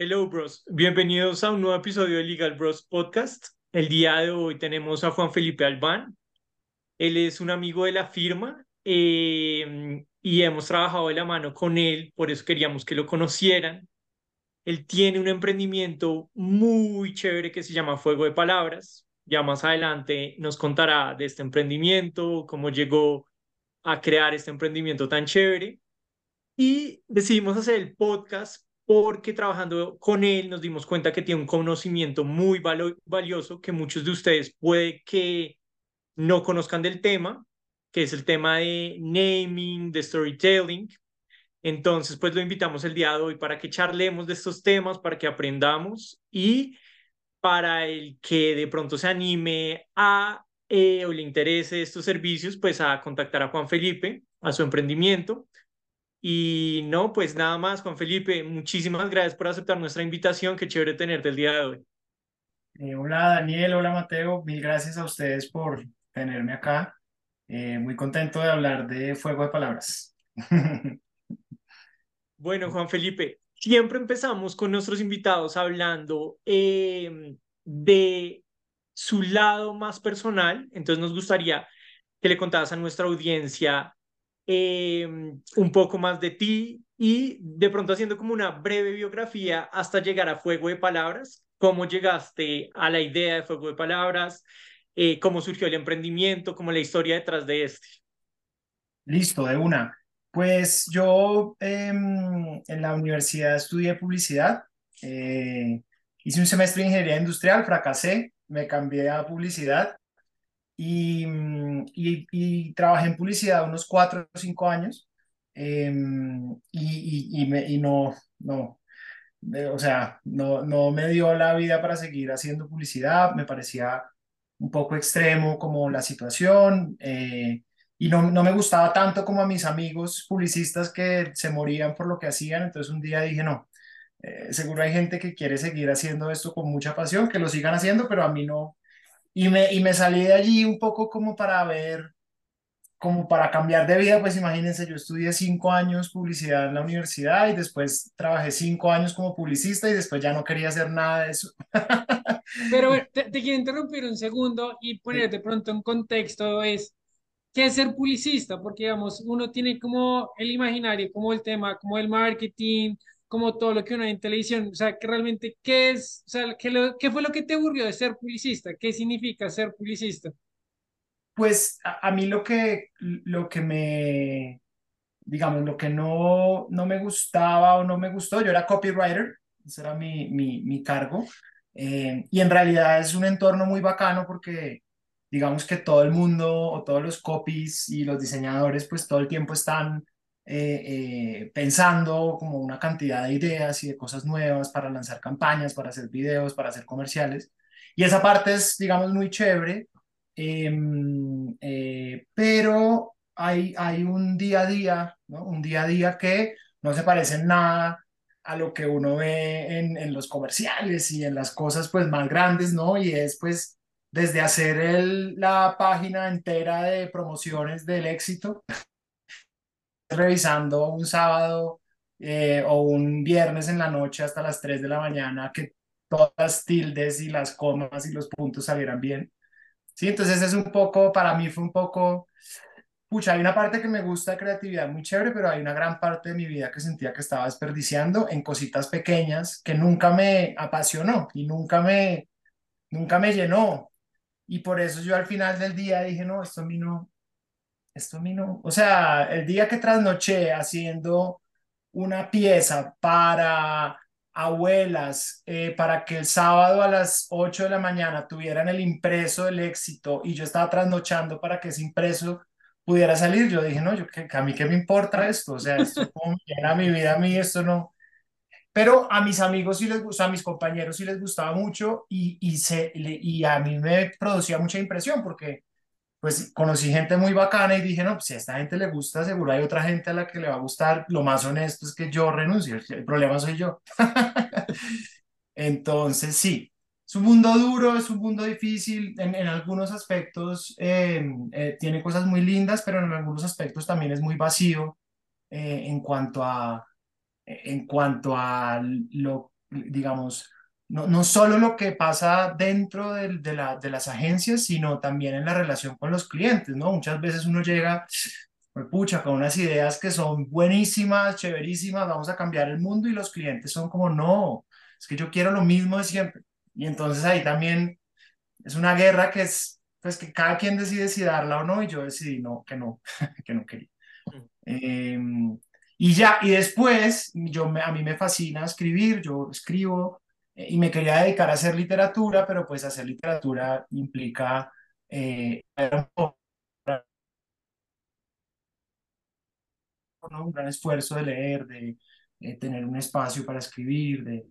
Hello, bros. Bienvenidos a un nuevo episodio de Legal Bros Podcast. El día de hoy tenemos a Juan Felipe Albán. Él es un amigo de la firma eh, y hemos trabajado de la mano con él, por eso queríamos que lo conocieran. Él tiene un emprendimiento muy chévere que se llama Fuego de Palabras. Ya más adelante nos contará de este emprendimiento, cómo llegó a crear este emprendimiento tan chévere. Y decidimos hacer el podcast porque trabajando con él nos dimos cuenta que tiene un conocimiento muy valioso que muchos de ustedes puede que no conozcan del tema, que es el tema de naming, de storytelling. Entonces, pues lo invitamos el día de hoy para que charlemos de estos temas, para que aprendamos y para el que de pronto se anime a eh, o le interese estos servicios, pues a contactar a Juan Felipe, a su emprendimiento. Y no, pues nada más, Juan Felipe, muchísimas gracias por aceptar nuestra invitación. Qué chévere tenerte el día de hoy. Eh, hola Daniel, hola Mateo, mil gracias a ustedes por tenerme acá. Eh, muy contento de hablar de Fuego de Palabras. bueno, Juan Felipe, siempre empezamos con nuestros invitados hablando em, de su lado más personal. Entonces nos gustaría que le contaras a nuestra audiencia Em, un poco más de ti y de pronto haciendo como una breve biografía hasta llegar a Fuego de Palabras, cómo llegaste a la idea de Fuego de Palabras, eh, cómo surgió el emprendimiento, cómo la historia detrás de este. Listo, de una. Pues yo em, en la universidad estudié publicidad, eh, hice un semestre de ingeniería industrial, fracasé, me cambié a publicidad Mm, y, y, trabajé en publicidad unos cuatro o cinco años y, y, me, y no, no, eh, o sea, no, no me dio la vida para seguir haciendo publicidad, me parecía un poco extremo como la situación eh, y no, no me gustaba tanto como a mis amigos publicistas que se morían por lo que hacían, entonces un día dije, no, eh, seguro hay gente que quiere seguir haciendo esto con mucha pasión, que lo sigan haciendo, pero a mí no, y me, y me salí de allí un poco como para ver, como para cambiar de vida, pues imagínense, yo estudié cinco años publicidad en la universidad y después trabajé cinco años como publicista y después ya no quería hacer nada de eso. Pero te, quiero interrumpir un segundo y poner de pronto en contexto es, ¿qué es ser publicista? Porque, digamos, uno tiene como el imaginario, como el tema, como el marketing, como todo lo que uno ve en televisión, o sea, que realmente, ¿qué es, o sea, qué, qué fue lo que te aburrió de ser publicista? ¿Qué significa ser publicista? Pues a, mí lo que, lo que me, digamos, lo que no, no me gustaba o no me gustó, yo era copywriter, ese era mi, mi, mi cargo, eh, y en realidad es un entorno muy bacano porque digamos que todo el mundo o todos los copies y los diseñadores pues todo el tiempo están eh, eh, pensando como una cantidad de ideas y de cosas nuevas para lanzar campañas, para hacer videos, para hacer comerciales. Y esa parte es, digamos, muy chévere, em, eh, pero hay, hay un día a día, ¿no? Un día a día que no se parece en nada a lo que uno ve en, en, los comerciales y en las cosas pues más grandes, ¿no? Y es pues desde hacer el, la página entera de promociones del éxito revisando un sábado eh, o un viernes en la noche hasta las 3 de la mañana que todas las tildes y las comas y los puntos salieran bien. Sí, entonces es un poco, para mí fue un poco, pucha, hay una parte que me gusta de creatividad muy chévere, pero hay una gran parte de mi vida que sentía que estaba desperdiciando en cositas pequeñas que nunca me apasionó y nunca me, nunca me llenó. Y por eso yo al final del día dije, no, esto a mí no, esto a mí no, o sea, el día que trasnoché haciendo una pieza para abuelas, eh, para que el sábado a las 8 de la mañana tuvieran el impreso del éxito y yo estaba trasnochando para que ese impreso pudiera salir, yo dije, no, yo, que, a mí qué me importa esto, o sea, esto como llena mi vida, a mí esto no. Pero a mis amigos sí les gusta, a mis compañeros sí les gustaba mucho y, y, se, y a mí me producía mucha impresión porque pues conocí gente muy bacana y dije, no, pues si a esta gente le gusta, seguro hay otra gente a la que le va a gustar. Lo más honesto es que yo renuncio, el problema soy yo. Entonces, sí, es un mundo duro, es un mundo difícil, en, en algunos aspectos em, eh, tiene cosas muy lindas, pero en algunos aspectos también es muy vacío eh, en cuanto a, en cuanto a lo digamos, no, no solo lo que pasa dentro de, de, la, de las agencias, sino también en la relación con los clientes, ¿no? Muchas veces uno llega, pucha, con unas ideas que son buenísimas, chéverísimas, vamos a cambiar el mundo y los clientes son como, no, es que yo quiero lo mismo de siempre. Y entonces ahí también es una guerra que es, pues que cada quien decide si darla o no, y yo decidí no, que no, que no quería. Eh, y ya, y después, yo a mí me fascina escribir, yo escribo y me quería dedicar a hacer literatura, pero pues hacer literatura implica eh, un gran esfuerzo de leer, de tener un espacio para escribir, de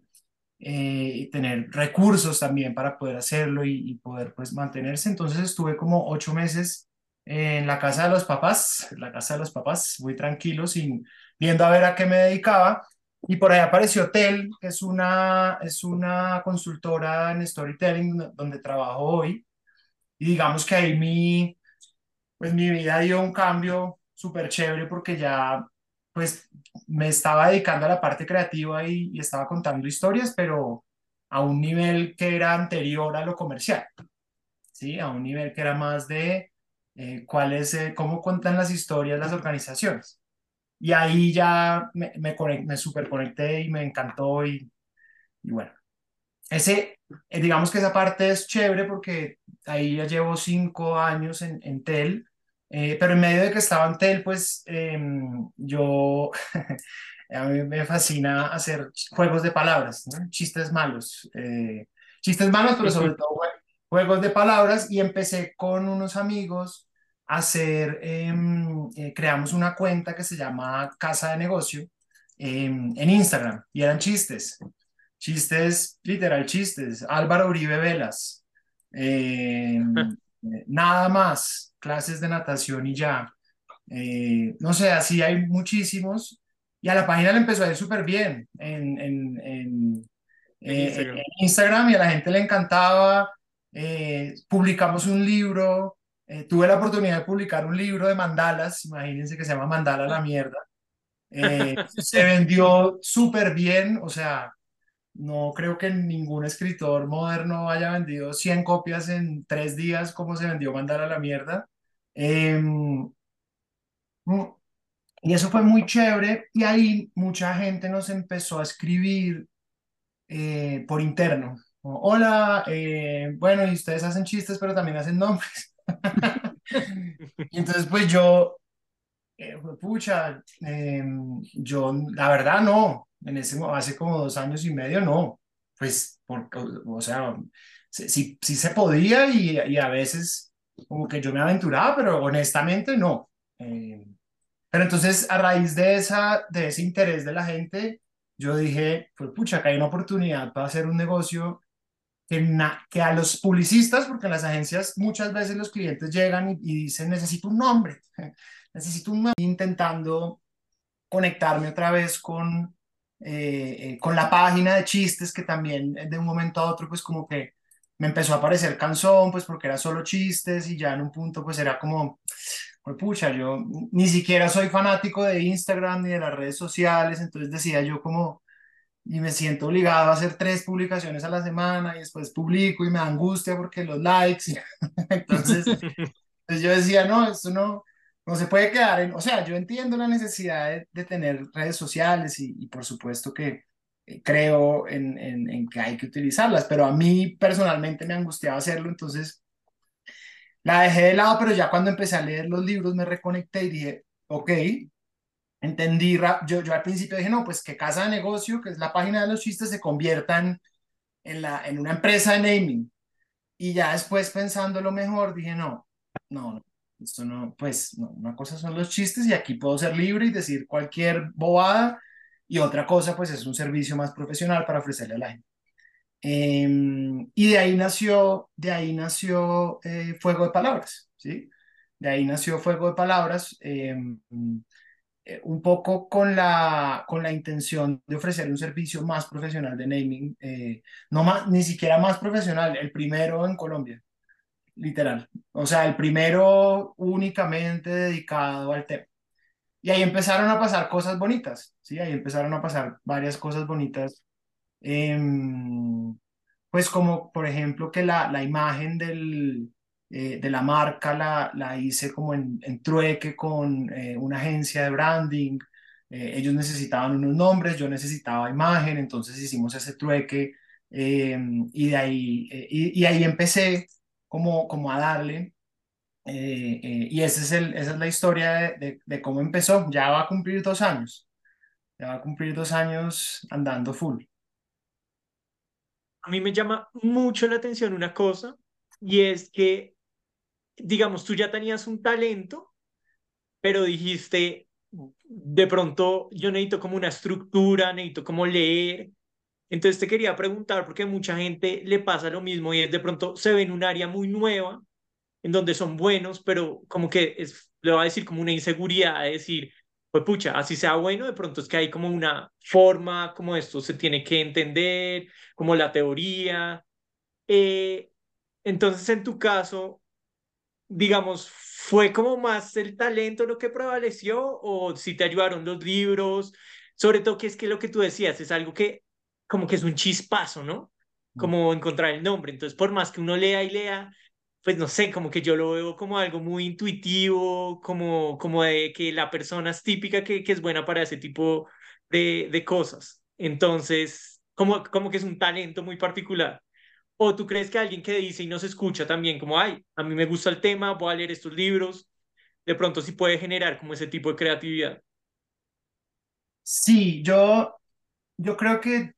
eh, tener recursos también para poder hacerlo y, y, poder pues mantenerse. Entonces estuve como ocho meses en la casa de los papás, la casa de los papás, muy tranquilo, sin, viendo a ver a qué me dedicaba. Y por ahí apareció Tel, que es una, es una consultora en storytelling donde trabajo hoy. Y digamos que ahí mi, pues mi vida dio un cambio súper chévere porque ya pues me estaba dedicando a la parte creativa y, estaba contando historias, pero a un nivel que era anterior a lo comercial, ¿sí? A un nivel que era más de eh, eh, cómo cuentan las historias las organizaciones. Y ahí ya me, me, me super conecté y me encantó y, y bueno, ese, eh, digamos que esa parte es chévere porque ahí ya llevo cinco años en, en TEL eh, pero en medio de que estaba en TEL, pues em, yo, a mí me fascina hacer juegos de palabras, chistes malos, eh, chistes malos, pero sobre todo juegos de palabras y empecé con unos amigos hacer, em, eh, creamos una cuenta que se llama Casa de Negocio em, en Instagram y eran chistes, chistes, literal chistes, Álvaro Uribe Velas, nada más clases de natación y ya. Eh, no sé, así hay muchísimos. Y a la página le empezó a ir súper bien en, en, en, eh, Instagram. y a la gente le encantaba. Eh, publicamos un libro. Tuve la oportunidad de publicar un libro de mandalas. Imagínense que se llama Mandala la mierda. se vendió súper bien. O sea, no creo que ningún escritor moderno haya vendido 100 copias en tres días como se vendió Mandar a la mierda. Mm, y eso fue muy chévere y ahí mucha gente nos empezó a escribir eh, por interno. Hola, eh, bueno, y ustedes hacen chistes, pero también hacen nombres. y entonces pues yo, eh, pucha, em, yo la verdad no, en ese, hace como dos años y medio, no, pues, porque, o sea, sí, sí se podía y, y, a veces como que yo me aventuraba, pero honestamente no. Eh, pero entonces, a raíz de, esa, de ese interés de la gente, yo dije, pues pucha, acá hay una oportunidad para hacer un negocio que, que a los publicistas, porque las agencias muchas veces los clientes llegan y, y dicen, necesito un nombre, necesito un nombre, intentando conectarme otra vez con, eh, eh, con la página de chistes que también eh, de un momento a otro pues como que me empezó a aparecer canción pues porque era solo chistes y ya en un punto pues era como pucha yo ni siquiera soy fanático de Instagram ni de las redes sociales entonces decía yo como y me siento obligado a hacer tres publicaciones a la semana y después publico y me da angustia porque los likes entonces pues yo decía no esto no no se puede quedar en, o sea, yo entiendo la necesidad de, tener redes sociales y, por supuesto que eh, creo en, en, que hay que utilizarlas, pero a mí personalmente me angustiaba hacerlo, entonces la dejé de lado, pero ya cuando empecé a leer los libros me reconecté y dije, ok, entendí, yo, yo al principio dije, no, pues que Casa de Negocio, que es la página de los chistes, se conviertan en, la, en una empresa de naming. Y ya después pensándolo mejor, dije, no, no, esto no, pues, no, una cosa son los chistes y aquí puedo ser libre y decir cualquier bobada y otra cosa, pues, es un servicio más profesional para ofrecerle a la gente. Em, y de ahí nació, de ahí nació eh, Fuego de Palabras, ¿sí? De ahí nació Fuego de Palabras, em, eh, un poco con la, con la intención de ofrecer un servicio más profesional de naming, eh, no más, ni siquiera más profesional, el primero en Colombia literal. O sea, el primero únicamente dedicado al tema. Y ahí empezaron a pasar cosas bonitas, ¿sí? Ahí empezaron a pasar varias cosas bonitas em, pues como por ejemplo que la, la imagen del, eh, de la marca la, la hice como en, en trueque con eh, una agencia de branding. Eh, ellos necesitaban unos nombres, yo necesitaba imagen, entonces hicimos ese trueque em, y de ahí, y, y, ahí empecé como, como a darle. y ese es el, esa es la historia de, de, de cómo empezó. Ya va a cumplir dos años. Ya va a cumplir dos años andando full. A mí me llama mucho la atención una cosa y es que, digamos, tú ya tenías un talento, pero dijiste, de pronto yo necesito como una estructura, necesito como leer. Entonces te quería preguntar, porque a mucha gente le pasa lo mismo y es de pronto se ve en un área muy nueva, en donde son buenos, pero como que es, le va a decir como una inseguridad de decir, pues pucha, así sea bueno, de pronto es que hay como una forma, como esto se tiene que entender, como la teoría. Eh, entonces, en tu caso, digamos, ¿fue como más el talento lo que prevaleció o si te ayudaron los libros? Sobre todo que es que lo que tú decías es algo que como que es un chispazo, ¿no? Mm. Como encontrar el nombre. Entonces, por más que uno lea y lea, pues no sé, como que yo lo veo como algo muy intuitivo, como, como de que la persona es típica que, que es buena para ese tipo de, de cosas. Entonces, como, como que es un talento muy particular. ¿O tú crees que alguien que dice y no se escucha también como, ay, a mí me gusta el tema, voy a leer estos libros, de pronto sí puede generar como ese tipo de creatividad? Sí, yo, yo creo que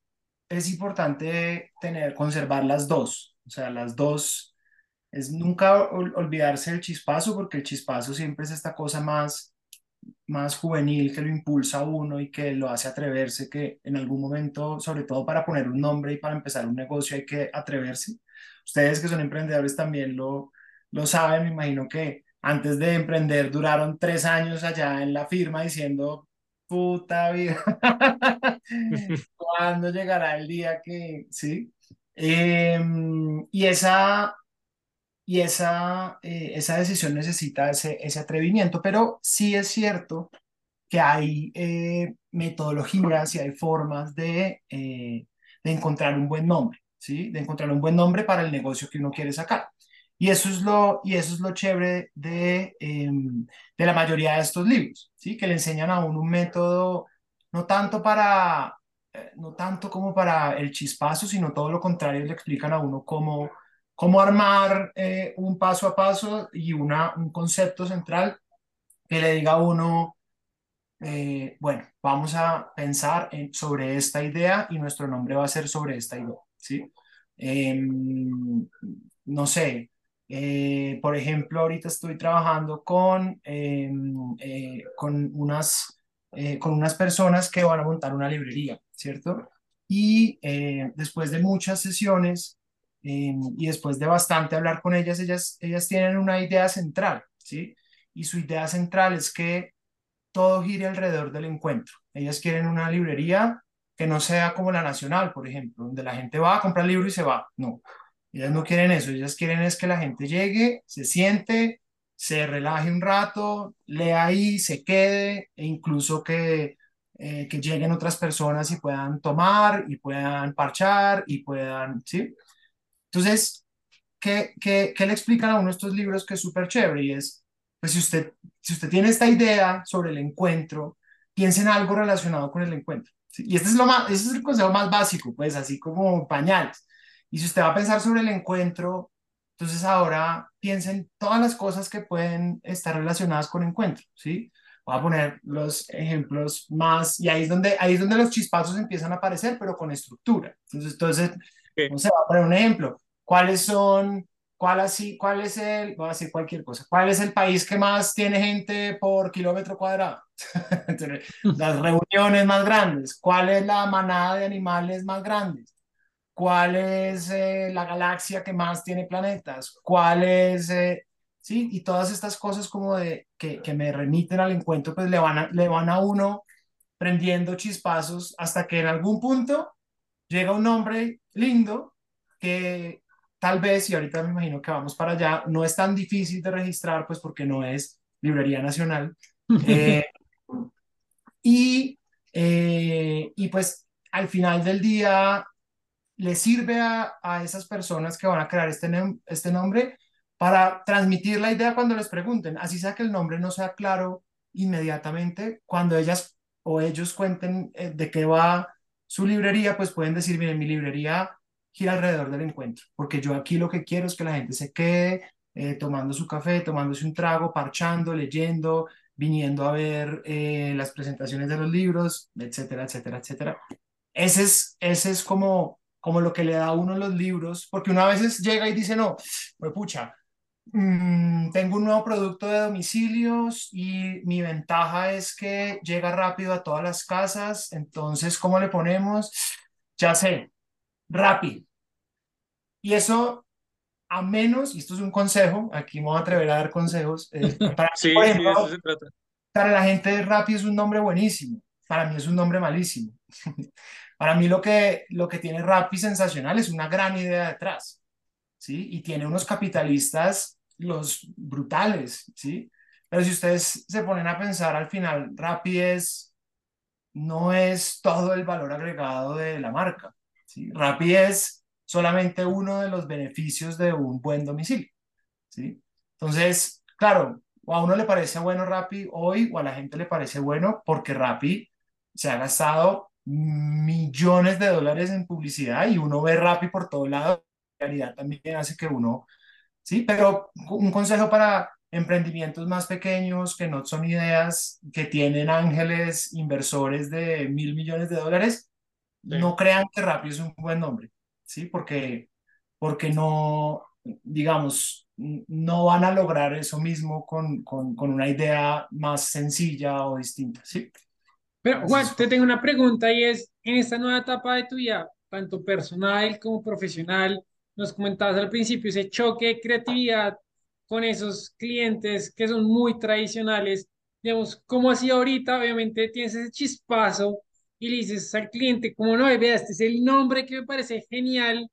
es importante tener, conservar las dos, o sea, las dos es nunca olvidarse del chispazo, porque el chispazo siempre es esta cosa más, más juvenil que lo impulsa a uno y que lo hace atreverse, que en algún momento, sobre todo para poner un nombre y para empezar un negocio, hay que atreverse. Ustedes que son emprendedores también lo, lo saben, me imagino que antes de emprender duraron tres años allá en la firma diciendo, puta vida, ¿cuándo llegará el día que, sí? Em, y esa, y esa, eh, esa decisión necesita ese, ese atrevimiento, pero sí es cierto que hay eh, metodologías y hay formas de, eh, de encontrar un buen nombre, ¿sí? De encontrar un buen nombre para el negocio que uno quiere sacar. Y eso es lo, y eso es lo chévere de, em, de la mayoría de estos libros, ¿sí? Que le enseñan a uno un método, no tanto para, no tanto como para el chispazo, sino todo lo contrario, le explican a uno cómo cómo armar eh, un paso a paso y una, un concepto central que le diga a uno, eh, bueno, vamos a pensar en, sobre esta idea y nuestro nombre va a ser sobre esta idea, ¿sí? Em, no sé, eh, por ejemplo, ahorita estoy trabajando con, em, con, unas, con unas personas que van a montar una librería, ¿cierto? Y después de muchas sesiones, y después de bastante hablar con ellas, ellas, ellas tienen una idea central, ¿sí? Y su idea central es que todo gire alrededor del encuentro. Ellas quieren una librería que no sea como la nacional, por ejemplo, donde la gente va a comprar libro y se va. No, ellas no quieren eso. Ellas quieren es que la gente llegue, se siente, se relaje un rato, lea ahí, se quede, e incluso que, eh, que lleguen otras personas y puedan tomar y puedan parchar y puedan, ¿sí? Entonces, ¿qué, le explican a uno estos libros que es súper chévere? Y es, pues si usted, si usted tiene esta idea sobre el encuentro, piense en algo relacionado con el encuentro. Y este es, lo más, este es el consejo más básico, pues así como pañales. Y si usted va a pensar sobre el encuentro, entonces ahora piensen todas las cosas que pueden estar relacionadas con encuentro, ¿sí? Voy a poner los ejemplos más, y ahí es donde, ahí es donde los chispazos empiezan a aparecer, pero con estructura. Entonces, entonces no sé, voy a poner un ejemplo. ¿Cuáles son, cuál, así, cuál es el, voy a decir cualquier cosa, cuál es el país que más tiene gente por kilómetro cuadrado? las reuniones más grandes. ¿Cuál es la manada de animales más grandes? ¿Cuál es eh, la galaxia que más tiene planetas? ¿Cuál es, eh, sí? Y todas estas cosas como de que, que me remiten al encuentro, pues le van a, le van a uno prendiendo chispazos hasta que en algún punto llega un nombre lindo que tal vez, y ahorita me imagino que vamos para allá, no es tan difícil de registrar, pues porque no es Librería Nacional. Eh, y, eh, y pues al final del día le sirve a, a esas personas que van a crear este, este nombre para transmitir la idea cuando les pregunten, así sea que el nombre no sea claro inmediatamente, cuando ellas o ellos cuenten eh, de qué va su librería, pues pueden decir, miren, mi librería gira alrededor del encuentro, porque yo aquí lo que quiero es que la gente se quede eh, tomando su café, tomándose un trago, parchando, leyendo, viniendo a ver eh, las presentaciones de los libros, etcétera, etcétera, etcétera. Ese es, ese es como, como lo que le da a uno los libros, porque uno a veces llega y dice, no, pues pucha, mm, tengo un nuevo producto de domicilios y mi ventaja es que llega rápido a todas las casas, entonces, ¿cómo le ponemos? Ya sé, rápido. Y eso, a menos, y esto es un consejo, aquí me voy a atrever a dar consejos, eh, para, Sí, por sí, ejemplo, de eso se trata. para la gente rápido es un nombre buenísimo, para mí es un nombre malísimo. Para mí lo que, lo que tiene Rappi sensacional es una gran idea detrás, ¿sí? Y tiene unos capitalistas, los brutales, ¿sí? Pero si ustedes se ponen a pensar al final, Rappi es, no es todo el valor agregado de la marca, ¿sí? Rappi es solamente uno de los beneficios de un buen domicilio, ¿sí? Entonces, claro, o a uno le parece bueno Rappi hoy o a la gente le parece bueno porque Rappi se ha gastado millones de dólares en publicidad y uno ve Rappi por todo lado, la realidad también hace que uno, sí, pero un consejo para emprendimientos más pequeños que no son ideas que tienen ángeles inversores de mil millones de dólares, Sí. no crean que Rappi es un buen nombre, ¿sí? Porque, porque no, digamos, no van a lograr eso mismo con, con, con una idea más sencilla o distinta, ¿sí? Pero Juan, te tengo una pregunta y es, en esta nueva etapa de tu vida, tanto personal como profesional, nos comentabas al principio ese choque de creatividad con esos clientes que son muy tradicionales, digamos, ¿cómo así ahorita? Obviamente tienes ese chispazo y le dices al cliente, como no, vea, este es el nombre que me parece genial,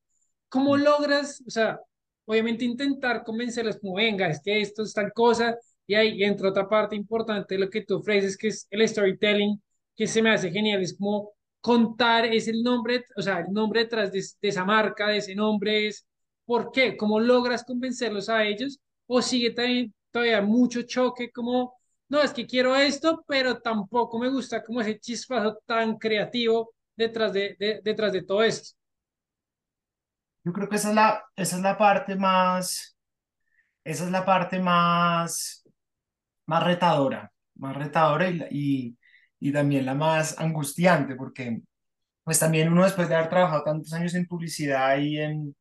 ¿cómo logras, o sea, obviamente intentar convencerlos como, venga, es que esto es tal cosa, y ahí entra otra parte importante de lo que tú ofreces, que es el storytelling que se me hace genial, es como contar, es el nombre, o sea, el nombre detrás de, esa marca, de ese nombre, es por qué, cómo logras convencerlos a ellos, o sigue también todavía mucho choque, como, no, es que quiero esto, pero tampoco me gusta como ese chispazo tan creativo detrás de, de- detrás de todo esto. yo creo que esa es la, esa es la parte más, esa es la parte más, más retadora, más retadora y, y también la más angustiante, porque pues también uno después de haber trabajado tantos años en publicidad y en,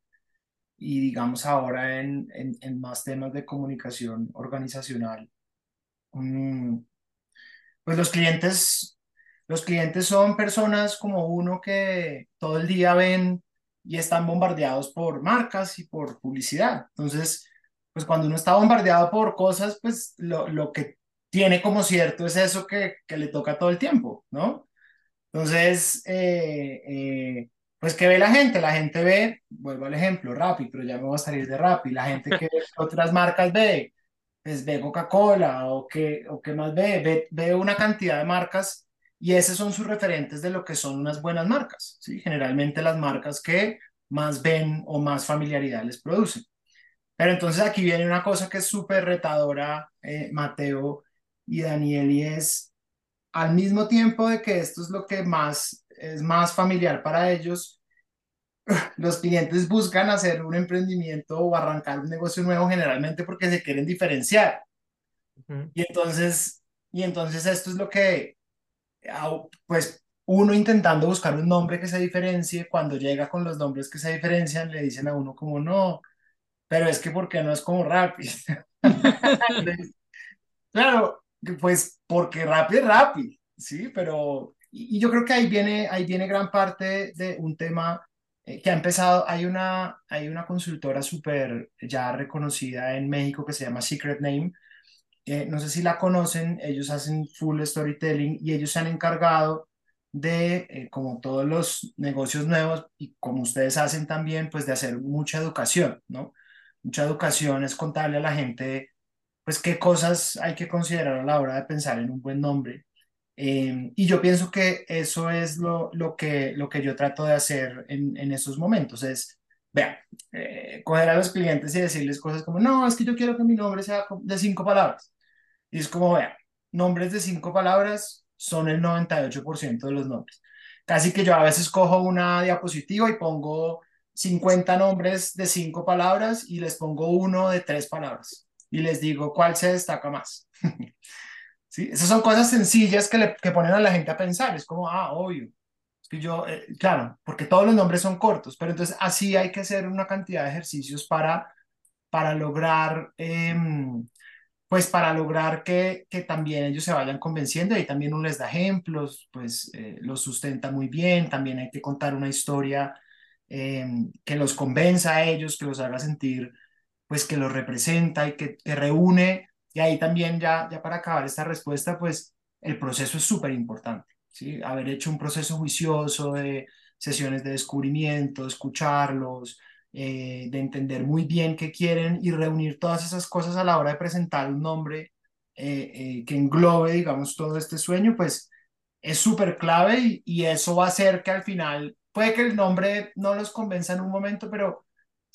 y digamos ahora en, en, más temas de comunicación organizacional, mm, pues los clientes, los clientes son personas como uno que todo el día ven y están bombardeados por marcas y por publicidad. Entonces, pues cuando uno está bombardeado por cosas, pues lo, lo que tiene como cierto es eso que, que le toca todo el tiempo, ¿no? Entonces, eh, eh, pues ¿qué ve la gente? La gente ve, vuelvo al ejemplo, Rappi, pero ya me voy a salir de Rappi. La gente que otras marcas ve, pues ve Coca-Cola o qué, o qué más ve, ve, ve una cantidad de marcas y esos son sus referentes de lo que son unas buenas marcas, ¿sí? Generalmente las marcas que más ven o más familiaridad les producen. Pero entonces aquí viene una cosa que es súper retadora, eh, Mateo y Daniel, y es al mismo tiempo de que esto es lo que más es más familiar para ellos, los clientes buscan hacer un emprendimiento o arrancar un negocio nuevo generalmente porque se quieren diferenciar. Y entonces, y entonces esto es lo que, pues uno intentando buscar un nombre que se diferencie, cuando llega con los nombres que se diferencian, le dicen a uno como no, pero es que porque no es como Rappi. Claro, pues porque Rappi es Rappi, sí, pero y, yo creo que ahí viene, ahí viene gran parte de un tema eh, que ha empezado, hay una, hay una consultora súper ya reconocida en México que se llama Secret Name, no sé si la conocen, ellos hacen full storytelling y ellos se han encargado de, eh, como todos los negocios nuevos y como ustedes hacen también, pues de hacer mucha educación, ¿no? Mucha educación es contarle a la gente pues qué cosas hay que considerar a la hora de pensar en un buen nombre. Em, y yo pienso que eso es lo, lo, que, lo que yo trato de hacer en, en esos momentos, es, vean, eh, coger a los clientes y decirles cosas como, no, es que yo quiero que mi nombre sea de cinco palabras. Y es como, vean, nombres de cinco palabras son el 98% de los nombres. Casi que yo a veces cojo una diapositiva y pongo 50 nombres de cinco palabras y les pongo uno de tres palabras y les digo cuál se destaca más. ¿Sí? Esas son cosas sencillas que, le, que ponen a la gente a pensar. Es como, ah, obvio. Es que yo, eh, claro, porque todos los nombres son cortos, pero entonces así hay que hacer una cantidad de ejercicios para, para lograr, em, pues para lograr que, que también ellos se vayan convenciendo y también uno les da ejemplos, pues eh, los sustenta muy bien, también hay que contar una historia em, que los convenza a ellos, que los haga sentir, pues que los representa y que, que reúne y ahí también ya, ya para acabar esta respuesta, pues el proceso es súper importante, ¿sí? Haber hecho un proceso juicioso de sesiones de descubrimiento, escucharlos, eh, de entender muy bien qué quieren y reunir todas esas cosas a la hora de presentar un nombre eh, eh, que englobe, digamos, todo este sueño, pues es súper clave y, y, eso va a hacer que al final, puede que el nombre no los convenza en un momento, pero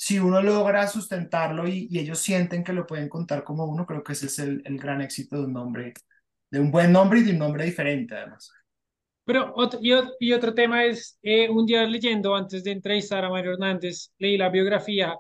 si uno logra sustentarlo y, ellos sienten que lo pueden contar como uno, creo que ese es el, gran éxito de un nombre, de un buen nombre y de un nombre diferente además. Pero otro, y, otro tema es, eh, un día leyendo, antes de entrevistar a Mario Hernández, leí la biografía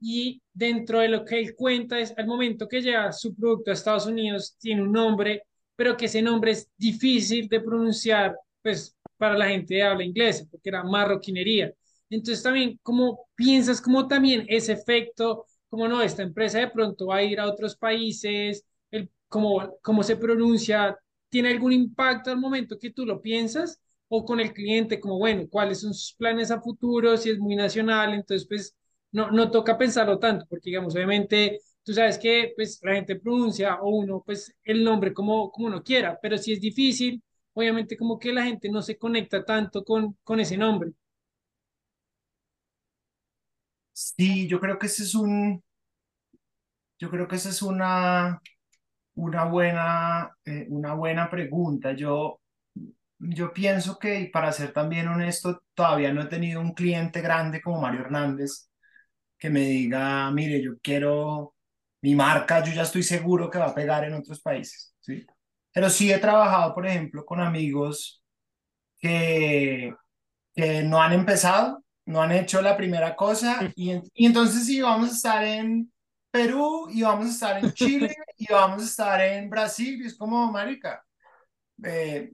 y dentro de lo que él cuenta es al momento que llega su producto a Estados Unidos, tiene un nombre, pero que ese nombre es difícil de pronunciar, pues para la gente de habla inglesa, porque era marroquinería. Entonces también, ¿cómo piensas como también ese efecto, como no, esta empresa de pronto va a ir a otros países, el, cómo, cómo se pronuncia, ¿tiene algún impacto al momento que tú lo piensas? O con el cliente, como bueno, cuáles son sus planes a futuro, si es muy nacional, entonces pues no, no toca pensarlo tanto, porque digamos, obviamente tú sabes que pues la gente pronuncia o uno pues el nombre como, como uno quiera, pero si es difícil, obviamente como que la gente no se conecta tanto con, con ese nombre. Sí, yo creo que ese es un, yo creo que esa es una, una buena, eh, una buena pregunta. Yo, yo pienso que, para ser también honesto, todavía no he tenido un cliente grande como Mario Hernández que me diga, mire, yo quiero mi marca, yo ya estoy seguro que va a pegar en otros países, ¿sí? Pero sí he trabajado, por ejemplo, con amigos que, que no han empezado no han hecho la primera cosa y, y entonces sí, vamos a estar en Perú y vamos a estar en Chile y vamos a estar en Brasil y es como, marica, eh,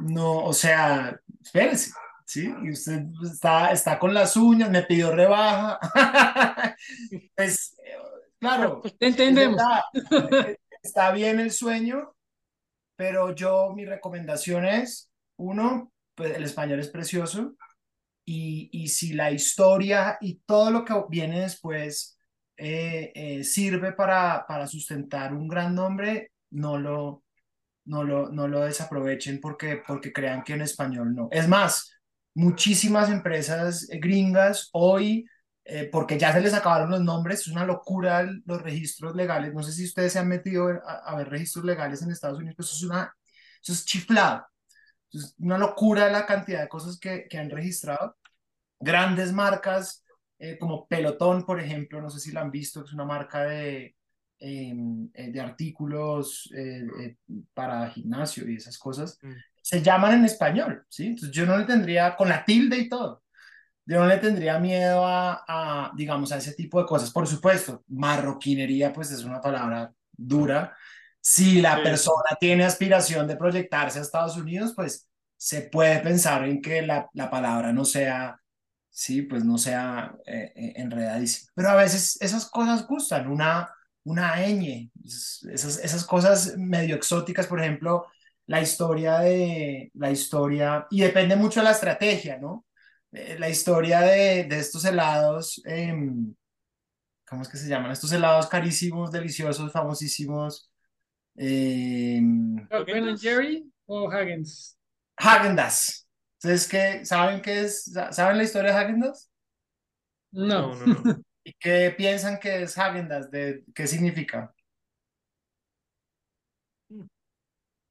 no, o sea, espérese, ¿sí? Y usted está, está con las uñas, me pidió rebaja. pues, claro. Entendemos. está bien el sueño, pero yo, mi recomendación es, uno, pues el español es precioso, y, si la historia y todo lo que viene después eh, eh, sirve para, para sustentar un gran nombre, no lo, no lo, no lo desaprovechen porque, porque crean que en español no. Es más, muchísimas empresas gringas hoy, eh, porque ya se les acabaron los nombres, es una locura los registros legales. No sé si ustedes se han metido a, ver registros legales en Estados Unidos, pero eso es, una, eso es chiflado. Es una locura la cantidad de cosas que, que han registrado grandes marcas eh, como Pelotón, por ejemplo, no sé si la han visto, es una marca de, em, eh, de artículos eh, para gimnasio y esas cosas, mm. se llaman en español, ¿sí? Entonces yo no le tendría, con la tilde y todo, yo no le tendría miedo a, a, digamos, a ese tipo de cosas. Por supuesto, marroquinería, pues es una palabra dura. Si la persona tiene aspiración de proyectarse a Estados Unidos, pues se puede pensar en que la, la palabra no sea sí, pues no sea eh, eh, enredadísimo. Pero a veces esas cosas gustan, una, una ñ, esas, esas cosas medio exóticas, por ejemplo, la historia de, la historia, y depende mucho de la estrategia, ¿no? Eh, la historia de, de estos helados, em, ¿cómo es que se llaman? Estos helados carísimos, deliciosos, famosísimos. Eh, ¿Ben Jerry o Hagens? Hagendas. Entonces, ¿qué, ¿saben qué es? ¿Saben la historia de Hagendas? No. no, no, no. ¿Y qué piensan que es Hagendas? De, ¿Qué significa?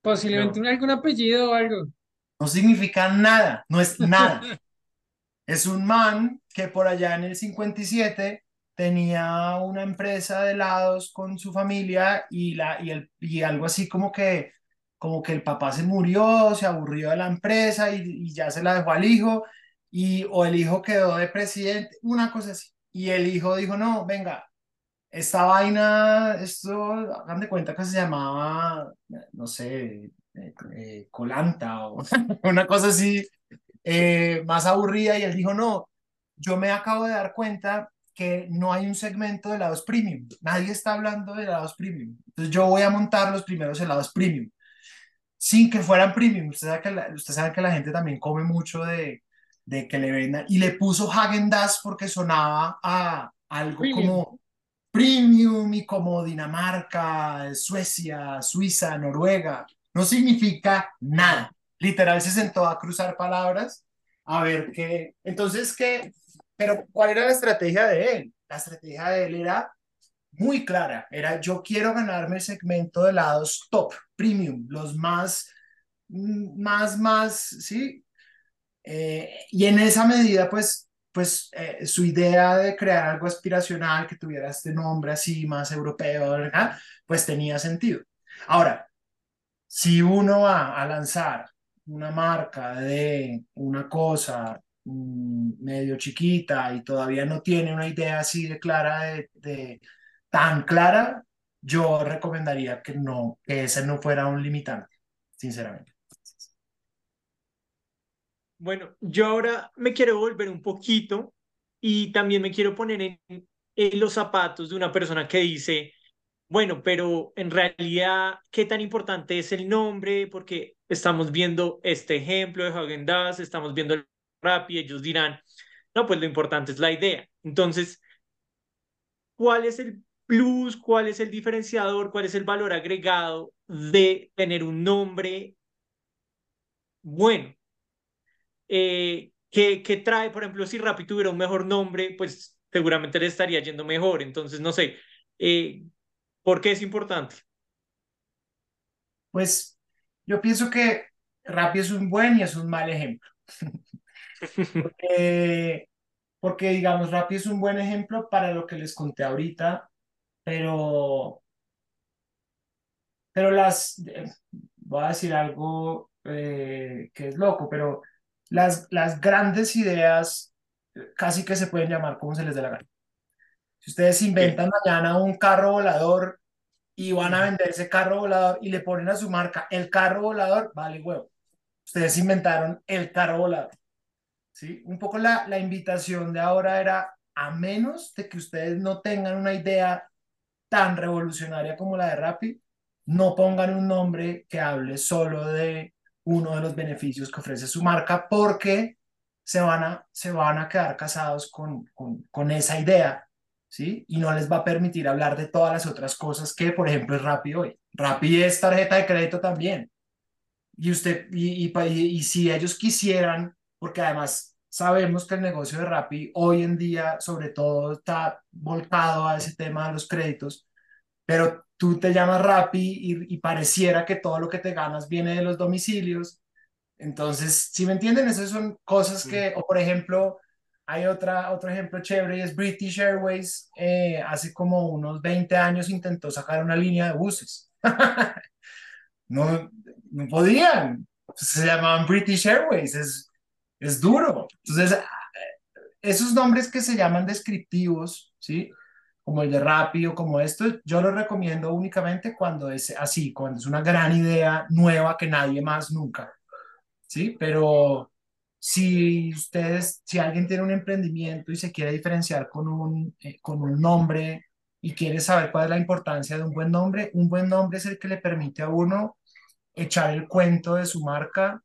Posiblemente No. algún apellido o algo. No significa nada, no es nada. Es un man que por allá en el 57 tenía una empresa de helados con su familia y, la, y, el, y algo así como que, como que el papá se murió, se aburrió de la empresa y, ya se la dejó al hijo, y, o el hijo quedó de presidente, una cosa así. Y el hijo dijo, no, venga, esta vaina, esto, hagan de cuenta que se llamaba, no sé, eh, eh, Colanta o una cosa así eh, más aburrida y él dijo, no, yo me acabo de dar cuenta que no hay un segmento de helados premium, nadie está hablando de helados premium, entonces yo voy a montar los primeros helados premium, sin que fueran premium, usted sabe que la, usted sabe que la gente también come mucho de, de que le vendan, y le puso Häagen-Dazs porque sonaba a algo Premium. como premium y como Dinamarca, Suecia, Suiza, Noruega, no significa nada literal se sentó a cruzar palabras a ver qué. Entonces, ¿qué? Pero, ¿cuál era la estrategia de él? La estrategia de él era muy clara. Era yo quiero ganarme el segmento de helados top, premium, los más, mm, más, más, ¿sí? Eh, y en esa medida, pues, pues eh, su idea de crear algo aspiracional que tuviera este nombre así más europeo, ¿verdad? Pues tenía sentido. Ahora, si uno va a lanzar una marca de una cosa mmm, medio chiquita y todavía no tiene una idea así de clara, de, de, tan clara, yo recomendaría que no, que ese no fuera un limitante, sinceramente. Bueno, yo ahora me quiero volver un poquito y también me quiero poner en, en los zapatos de una persona que dice, bueno, pero en realidad, ¿qué tan importante es el nombre? Porque estamos viendo este ejemplo de Hagen Dazs, estamos viendo el rap y ellos dirán, no, pues lo importante es la idea. Entonces, ¿cuál es el plus? ¿Cuál es el diferenciador? ¿Cuál es el valor agregado de tener un nombre bueno? Eh, ¿qué, ¿Qué trae? Por ejemplo, si Rappi tuviera un mejor nombre, pues seguramente le estaría yendo mejor. Entonces, no sé. Eh, ¿Por qué es importante? Pues yo pienso que Rappi es un buen y es un mal ejemplo. porque, porque, digamos, Rappi es un buen ejemplo para lo que les conté ahorita, pero, pero las, voy a decir algo eh, que es loco, pero las, las grandes ideas casi que se pueden llamar como se les dé la gana. Si ustedes inventan mañana un carro volador y van a vender ese carro volador y le ponen a su marca el carro volador, vale huevo. Ustedes inventaron el carro volador. ¿Sí? Un poco la, la invitación de ahora era, a menos de que ustedes no tengan una idea tan revolucionaria como la de Rappi, no pongan un nombre que hable solo de uno de los beneficios que ofrece su marca porque se van a, se van a quedar casados con, con, con esa idea ¿sí? Y no les va a permitir hablar de todas las otras cosas que, por ejemplo, es Rappi hoy. Rappi es tarjeta de crédito también. Y usted, y, y, y, si ellos quisieran, porque además sabemos que el negocio de Rappi hoy en día, sobre todo, está volcado a ese tema de los créditos, pero tú te llamas Rappi y, y pareciera que todo lo que te ganas viene de los domicilios. Entonces, si me entienden, esas son cosas que, o por ejemplo, hay otra, otro ejemplo chévere y es British Airways. Eh, hace como unos 20 años intentó sacar una línea de buses. no, no podían. Se llamaban British Airways. Es, es duro. Entonces, esos nombres que se llaman descriptivos, ¿sí? Como el de Rappi o como esto, yo los recomiendo únicamente cuando es así, cuando es una gran idea nueva que nadie más nunca. ¿Sí? Pero si ustedes, si alguien tiene un emprendimiento y se quiere diferenciar con un, eh, con un nombre y quiere saber cuál es la importancia de un buen nombre, un buen nombre es el que le permite a uno echar el cuento de su marca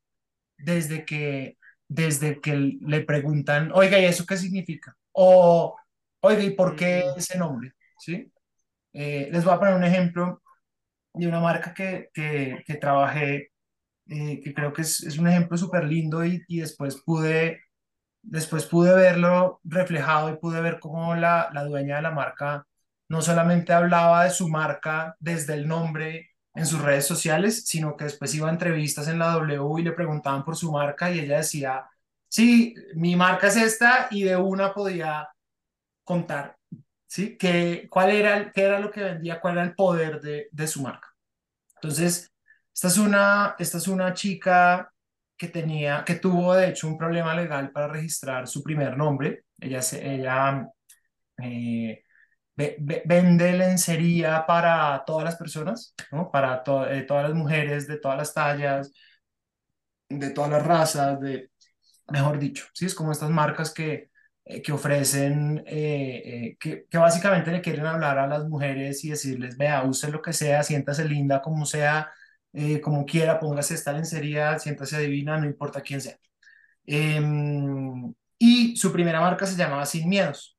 desde que, desde que le preguntan, oiga, ¿y eso qué significa? O, oiga, ¿y por qué ese nombre? ¿Sí? Eh, les voy a poner un ejemplo de una marca que, que, que trabajé eh, que creo que es, es un ejemplo súper lindo y, y, después pude después pude verlo reflejado y pude ver cómo la, la dueña de la marca no solamente hablaba de su marca desde el nombre en sus redes sociales, sino que después iba a entrevistas en la W y le preguntaban por su marca y ella decía, sí, mi marca es esta y de una podía contar, ¿sí? Que, cuál era, qué era lo que vendía, cuál era el poder de, de su marca. Entonces, esta es una, esta es una chica que tenía, que tuvo de hecho un problema legal para registrar su primer nombre. Ella, ella eh, vende lencería para todas las personas, ¿no? Para eh, todas las mujeres de todas las tallas, de todas las razas, de, mejor dicho, ¿sí? Es como estas marcas que, eh, que ofrecen, que, que, básicamente le quieren hablar a las mujeres y decirles, vea, use lo que sea, siéntase linda como sea, como quiera, póngase esta lencería, siéntase divina, no importa quién sea. Em, y su primera marca se llamaba Sin Miedos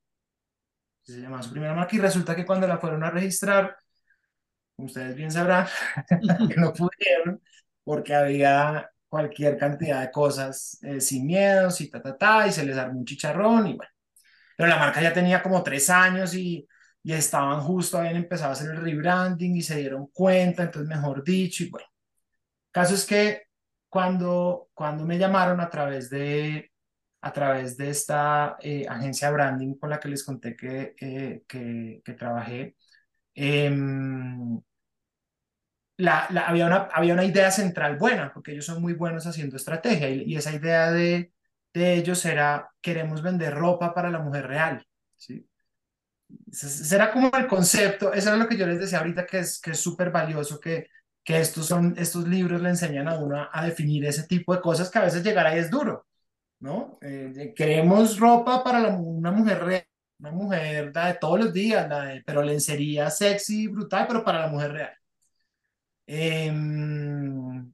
se llamaba su primera marca y resulta que cuando la fueron a registrar, ustedes bien sabrán, que no pudieron porque había cualquier cantidad de cosas eh, sin miedos y ta, ta, ta, y se les armó un chicharrón y bueno. Pero la marca ya tenía como tres años y, y estaban justo, habían empezado a hacer el rebranding y se dieron cuenta, entonces mejor dicho, y bueno. Caso es que cuando, cuando me llamaron a través de, a través de esta eh, agencia branding con la que les conté que, eh, que, trabajé, em, la, había, una, había una idea central buena, porque ellos son muy buenos haciendo estrategia, y, esa idea de, de ellos era, queremos vender ropa para la mujer real, ¿sí? Ese era como el concepto, eso era lo que yo les decía ahorita, que es que súper valioso, que, que estos, son, estos libros le enseñan a uno a definir ese tipo de cosas que a veces llegar ahí es duro, ¿no? Eh, queremos ropa para una mujer real, una mujer de todos los días, pero lencería sexy, brutal, pero para la mujer real. Em,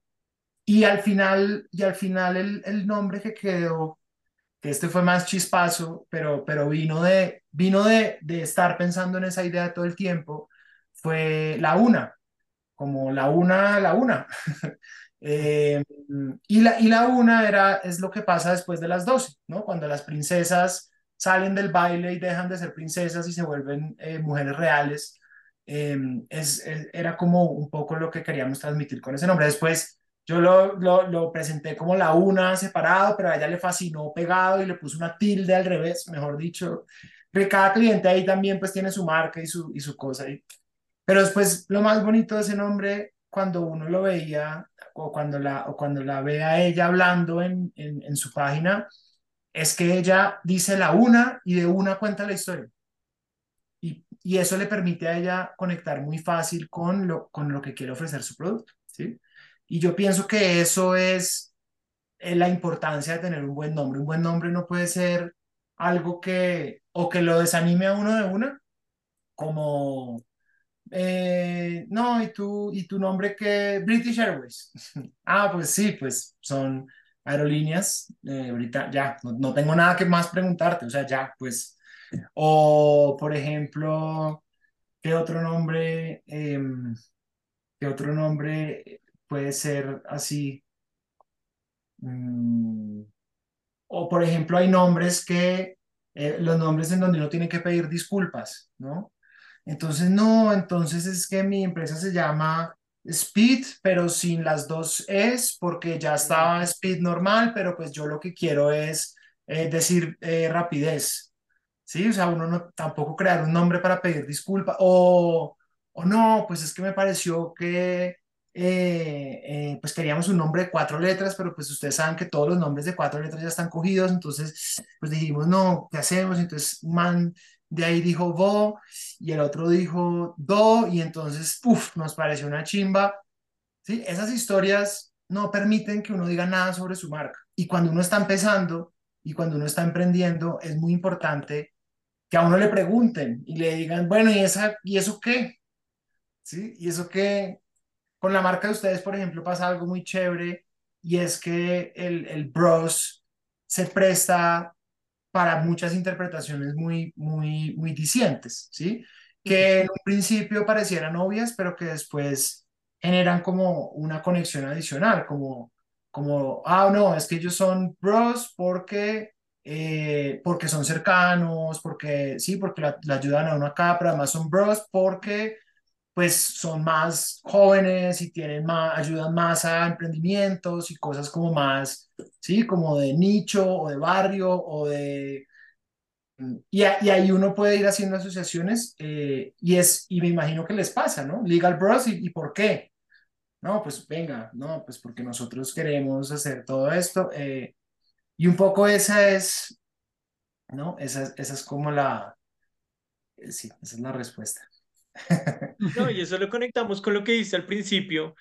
y al final, y al final el, el, nombre que quedó, que este fue más chispazo, pero, pero vino, de, vino de, de estar pensando en esa idea todo el tiempo, fue la una, como la una, la una. Eh, y, la, y la una era, es lo que pasa después de las 12, ¿no? Cuando las princesas salen del baile y dejan de ser princesas y se vuelven eh, mujeres reales. Eh, es, era como un poco lo que queríamos transmitir con ese nombre. Después yo lo, lo, lo, presenté como la una separado, pero a ella le fascinó pegado y le puso una tilde al revés, mejor dicho. Cada cliente ahí también pues tiene su marca y su, y su cosa. Y... Pero después lo más bonito de ese nombre, cuando uno lo veía o cuando la, o cuando la ve a ella hablando en, en, su página, es que ella dice la una y de una cuenta la historia. Y, y, eso le permite a ella conectar muy fácil con lo, con lo que quiere ofrecer su producto. ¿sí? Y yo pienso que eso es, es la importancia de tener un buen nombre. Un buen nombre no puede ser algo que o que lo desanime a uno de una, como eh, no, ¿y tu, ¿y tu nombre qué? British Airways. ah, pues sí, pues son aerolíneas. Eh, ahorita ya, no, tengo nada que más preguntarte, o sea, ya, pues. O, por ejemplo, ¿qué otro nombre? Em, ¿Qué otro nombre puede ser así? Mm, o, por ejemplo, hay nombres que, eh, los nombres en donde uno tiene que pedir disculpas, ¿no? Entonces, no, entonces es que mi empresa se llama Speed, pero sin las dos es, porque ya estaba Speed normal, pero pues yo lo que quiero es eh, decir eh, rapidez. ¿Sí? O sea, uno no, tampoco crear un nombre para pedir disculpas. O, o no, pues es que me pareció que eh, pues queríamos un nombre de cuatro letras, pero pues ustedes saben que todos los nombres de cuatro letras ya están cogidos, entonces pues dijimos, no, ¿qué hacemos? Entonces, man, de ahí dijo Bo y el otro dijo Do y entonces, uff, nos pareció una chimba. ¿Sí? Esas historias no permiten que uno diga nada sobre su marca. Y cuando uno está empezando y cuando uno está emprendiendo, es muy importante que a uno le pregunten y le digan, bueno, ¿y, esa, ¿y eso qué? ¿Sí? ¿Y eso qué? Con la marca de ustedes, por ejemplo, pasa algo muy chévere y es que el, el bros se presta para muchas interpretaciones muy, muy, muy discientes, ¿sí? Que en un principio parecieran obvias, pero que después generan como una conexión adicional, como, como ah, no, es que ellos son bros porque, eh, porque son cercanos, porque sí, porque la, ayudan a uno acá, pero además son bros porque pues son más jóvenes y tienen más, ayudan más a emprendimientos y cosas como más, sí, como de nicho o de barrio o de... Y, ahí uno puede ir haciendo asociaciones eh, y es, y me imagino que les pasa, ¿no? Legal Bros y, y por qué. No, pues venga, no, pues porque nosotros queremos hacer todo esto. Eh, y un poco esa es, ¿no? Esa, esa es como la, eh, sí, esa es la respuesta. No, y eso lo conectamos con lo que dice al principio,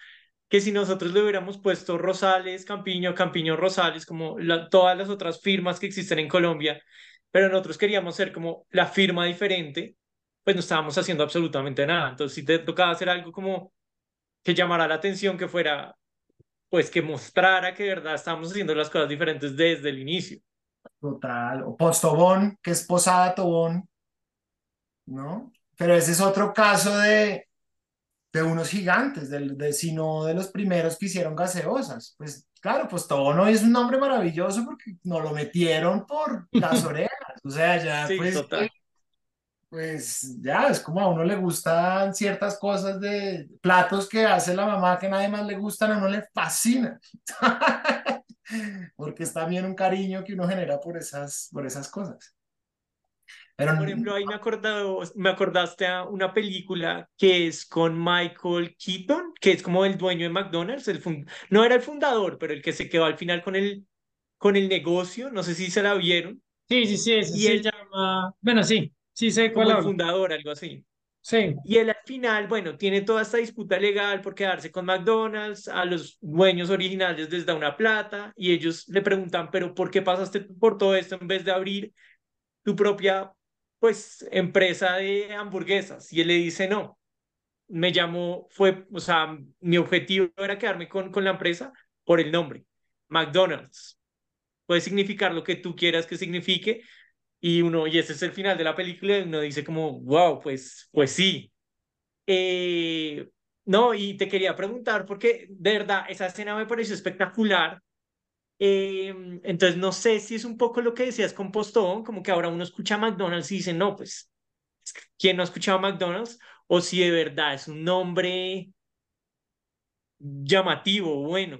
que si nosotros le hubiéramos puesto Rosales, Campiño, Campiño, Rosales, como la, todas las otras firmas que existen en Colombia, pero nosotros queríamos ser como la firma diferente, pues no estábamos haciendo absolutamente nada. Entonces, si te tocaba hacer algo como que llamara la atención, que fuera, pues que mostrara que de verdad estábamos haciendo las cosas diferentes desde el inicio. Total, o Postobón, que es Posada Tobón, ¿no? Pero ese es otro caso de, de unos gigantes, de, de, sino de los primeros que hicieron gaseosas. Pues claro, pues todo es un nombre maravilloso porque nos lo metieron por las orejas. O sea, ya Sí, pues, total. pues ya es como a uno le gustan ciertas cosas de platos que hace la mamá que nadie más le gustan, a uno le fascina. Porque es también un cariño que uno genera por esas, por esas cosas. Pero Por ejemplo, ahí me, acordado, me acordaste a una película que es con Michael Keaton, que es como el dueño de McDonald's, el fund- no era el fundador, pero el que se quedó al final con el, con el negocio, no sé si se la vieron, Sí, sí, sí, ese y se él llama, bueno, sí, sí sé como cuál el habla. fundador, algo así. Sí, Y él al final, bueno, tiene toda esta disputa legal por quedarse con McDonald's, a los dueños originales les da una plata y ellos le preguntan, pero ¿por qué pasaste por todo esto en vez de abrir tu propia, pues, empresa de hamburguesas? Y él le dice, no, me llamó, fue, o sea, mi objetivo era quedarme con, con la empresa por el nombre, McDonald's. Puede significar lo que tú quieras que signifique, y uno, y ese es el final de la película, y uno dice como, wow, pues, pues sí. Eh, no, y te quería preguntar, porque de verdad, esa escena me pareció espectacular. Eh, entonces, no sé si es un poco lo que decías con Postón, como que ahora uno escucha McDonald's y dice, no, pues, ¿quién no ha escuchado McDonald's? O si de verdad es un nombre llamativo, bueno.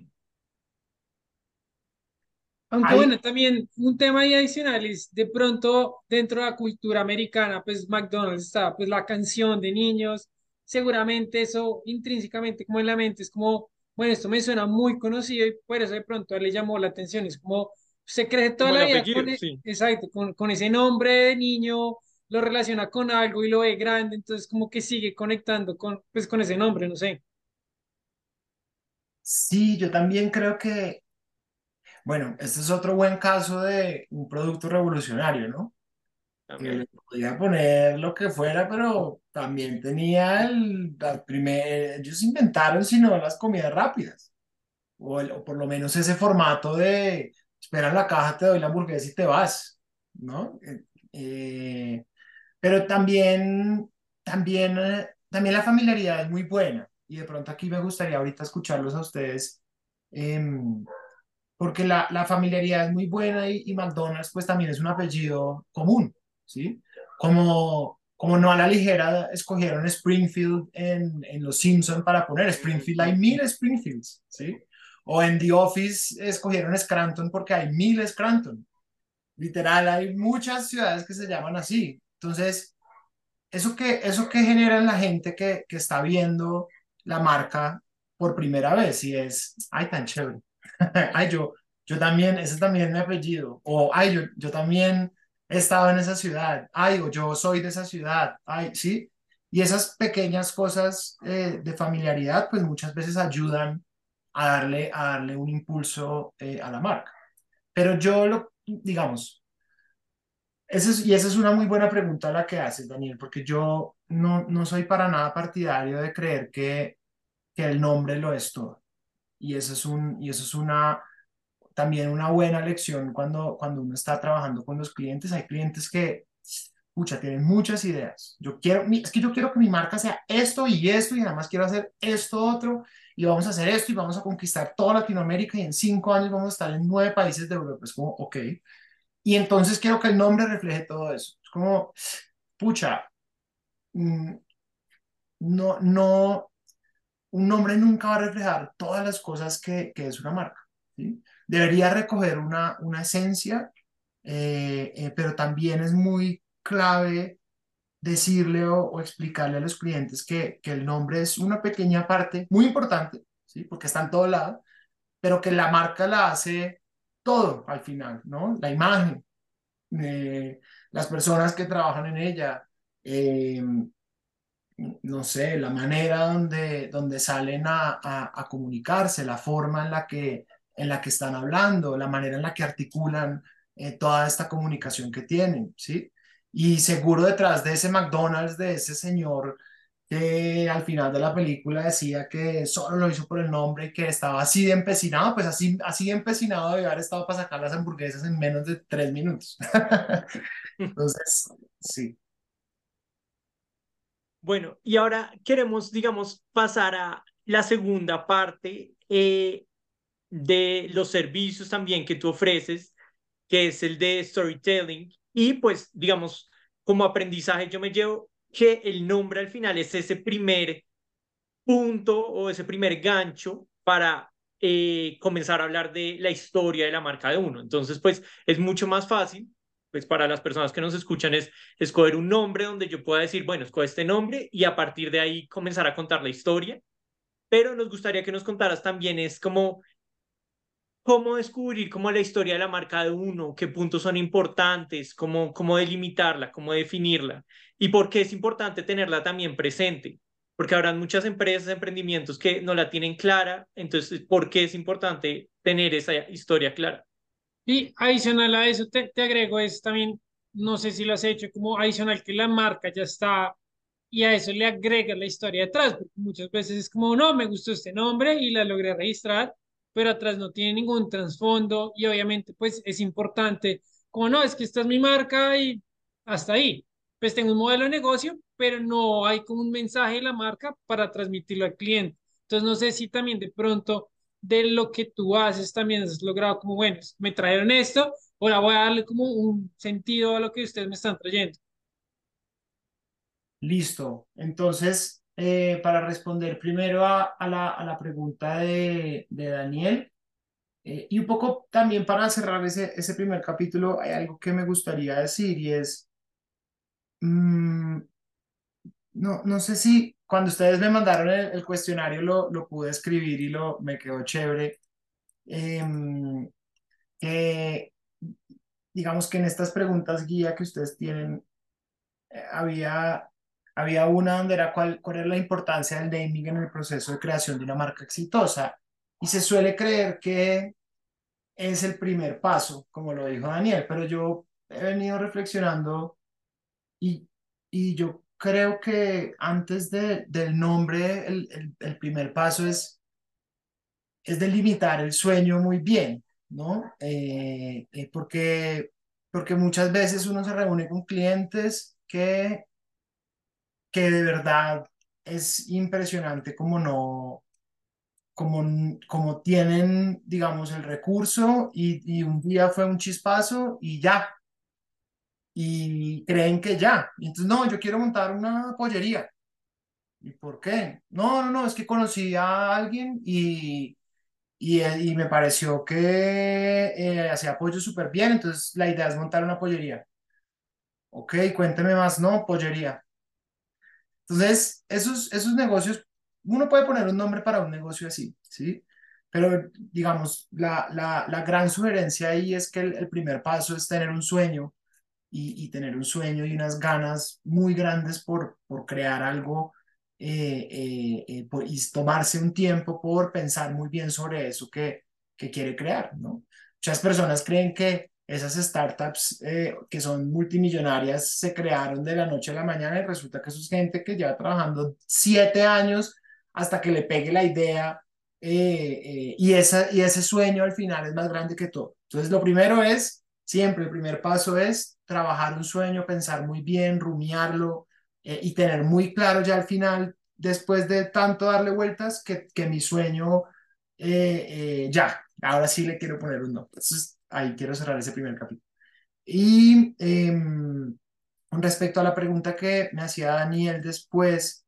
aunque bueno, también un tema ahí adicional es de pronto dentro de la cultura americana, pues McDonald's está, pues la canción de niños, seguramente eso intrínsecamente como en la mente es como, bueno, esto me suena muy conocido y por eso de pronto a él le llamó la atención, es como, se cree toda Como la vida apellido, con, e- sí. exacto, con, con ese nombre de niño, lo relaciona con algo y lo ve grande, entonces como que sigue conectando con, pues con ese nombre, no sé. sí, yo también creo que, bueno, este es otro buen caso de un producto revolucionario, ¿no? Que También. le podía poner lo que fuera, pero también tenía el, la primer, ellos inventaron, sino las comidas rápidas, o, el- o por lo menos ese formato de, espera en la caja, te doy la hamburguesa y te vas, ¿no? Eh, eh, pero también, también, eh, también la familiaridad es muy buena, y de pronto aquí me gustaría ahorita escucharlos a ustedes, em, porque la, la familiaridad es muy buena y, y McDonald's pues también es un apellido común, ¿sí? Como, como no a la ligera escogieron Springfield en, en Los Simpson para poner Springfield, hay mil Springfields, ¿sí? O en The Office escogieron Scranton porque hay mil Scranton. Literal, hay muchas ciudades que se llaman así. Entonces, eso que, eso que genera en la gente que, que está viendo la marca por primera vez y es, ay, tan chévere. ay, yo, yo también, ese también es mi apellido. O, ay, yo, yo también he estado en esa ciudad. Ay, o yo soy de esa ciudad. Ay, sí. Y esas pequeñas cosas eh, de familiaridad, pues muchas veces ayudan a darle, a darle un impulso eh, a la marca. Pero yo lo, digamos, esa es, y esa es una muy buena pregunta la que haces, Daniel, porque yo no, no soy para nada partidario de creer que, que el nombre lo es todo. Y eso es, un, y eso es una, también una buena lección cuando, cuando uno está trabajando con los clientes. Hay clientes que, pucha, tienen muchas ideas. Yo quiero, es que yo quiero que mi marca sea esto y esto y además quiero hacer esto otro y vamos a hacer esto y vamos a conquistar toda Latinoamérica y en cinco años vamos a estar en nueve países de Europa. Es como, ok. Y entonces quiero que el nombre refleje todo eso. Es como, pucha, mm, no, no, un nombre nunca va a reflejar todas las cosas que, que es una marca. ¿sí? Debería recoger una, una esencia, eh, eh, pero también es muy clave decirle o, explicarle a los clientes que, que, el nombre es una pequeña parte muy importante, ¿sí? porque está en todo lado, pero que la marca la hace todo al final, ¿no? La imagen, eh, las personas que trabajan en ella, no sé, la manera donde, donde salen a, a, comunicarse, la forma en la, que, en la que están hablando, la manera en la que articulan eh, toda esta comunicación que tienen, ¿sí? Y seguro detrás de ese McDonald's, de ese señor que al final de la película decía que solo lo hizo por el nombre y que estaba así de empecinado, pues así, así de empecinado de haber estado para sacar las hamburguesas en menos de tres minutos. Entonces, sí. Bueno, y ahora queremos, digamos, pasar a la segunda parte eh, de los servicios también que tú ofreces, que es el de storytelling. Y pues, digamos, como aprendizaje yo me llevo que el nombre al final es ese primer punto o ese primer gancho para eh, comenzar a hablar de la historia de la marca de uno. Entonces, pues es mucho más fácil, pues para las personas que nos escuchan es escoger un nombre donde yo pueda decir, bueno, escoge este nombre y a partir de ahí comenzar a contar la historia. Pero nos gustaría que nos contaras también es como cómo descubrir cómo la historia de la marca de uno, qué puntos son importantes, cómo, cómo delimitarla, cómo definirla y por qué es importante tenerla también presente. Porque habrá muchas empresas, emprendimientos que no la tienen clara, entonces, ¿por qué es importante tener esa historia clara? Y adicional a eso, te, te agrego es también, no sé si lo has hecho, como adicional que la marca ya está y a eso le agrega la historia detrás, porque muchas veces es como, no, me gustó este nombre y la logré registrar, pero atrás no tiene ningún trasfondo y obviamente pues es importante, como no, es que esta es mi marca y hasta ahí. Pues tengo un modelo de negocio, pero no hay como un mensaje de la marca para transmitirlo al cliente. Entonces no sé si también de pronto de lo que tú haces también has logrado como, bueno, me trajeron esto, ahora voy a darle como un sentido a lo que ustedes me están trayendo. Listo. Entonces, eh, para responder primero a, la, a la, pregunta de, de Daniel. Eh, y un poco también para cerrar ese, ese primer capítulo, hay algo que me gustaría decir y es, mm, no, no sé si cuando ustedes me mandaron el, cuestionario lo, lo, pude escribir y lo, me quedó chévere. Em, digamos que en estas preguntas guía que ustedes tienen, eh, había había una donde era cuál, cuál era la importancia del naming en el proceso de creación de una marca exitosa. Y se suele creer que es el primer paso, como lo dijo Daniel, pero yo he venido reflexionando y, y yo creo que antes de, del nombre, el, el, el, primer paso es, es delimitar el sueño muy bien, ¿no? Eh, eh, porque, porque muchas veces uno se reúne con clientes que que de verdad es impresionante como no, como, como tienen, digamos, el recurso y, y un día fue un chispazo y ya. Y creen que ya. Entonces, no, yo quiero montar una pollería. ¿Y por qué? No, no, no, es que conocí a alguien y, y, y me pareció que eh, hacía pollo súper bien, entonces la idea es montar una pollería. Ok, cuénteme más, no, pollería. Entonces, esos, esos negocios, uno puede poner un nombre para un negocio así, ¿sí? Pero, digamos, la, la, la gran sugerencia ahí es que el, primer paso es tener un sueño y, y, tener un sueño y unas ganas muy grandes por, por crear algo eh, eh, eh, y tomarse un tiempo por pensar muy bien sobre eso que, que quiere crear, ¿no? Muchas personas creen que esas startups eh, que son multimillonarias se crearon de la noche a la mañana y resulta que eso es gente que lleva trabajando siete años hasta que le pegue la idea eh, eh, y, esa, y ese sueño al final es más grande que todo. Entonces, lo primero es, siempre el primer paso es trabajar un sueño, pensar muy bien, rumiarlo y tener muy claro ya al final, después de tanto darle vueltas, que, que mi sueño ya, ahora sí le quiero poner un nombre. Entonces, ahí quiero cerrar ese primer capítulo. Y eh, respecto a la pregunta que me hacía Daniel después,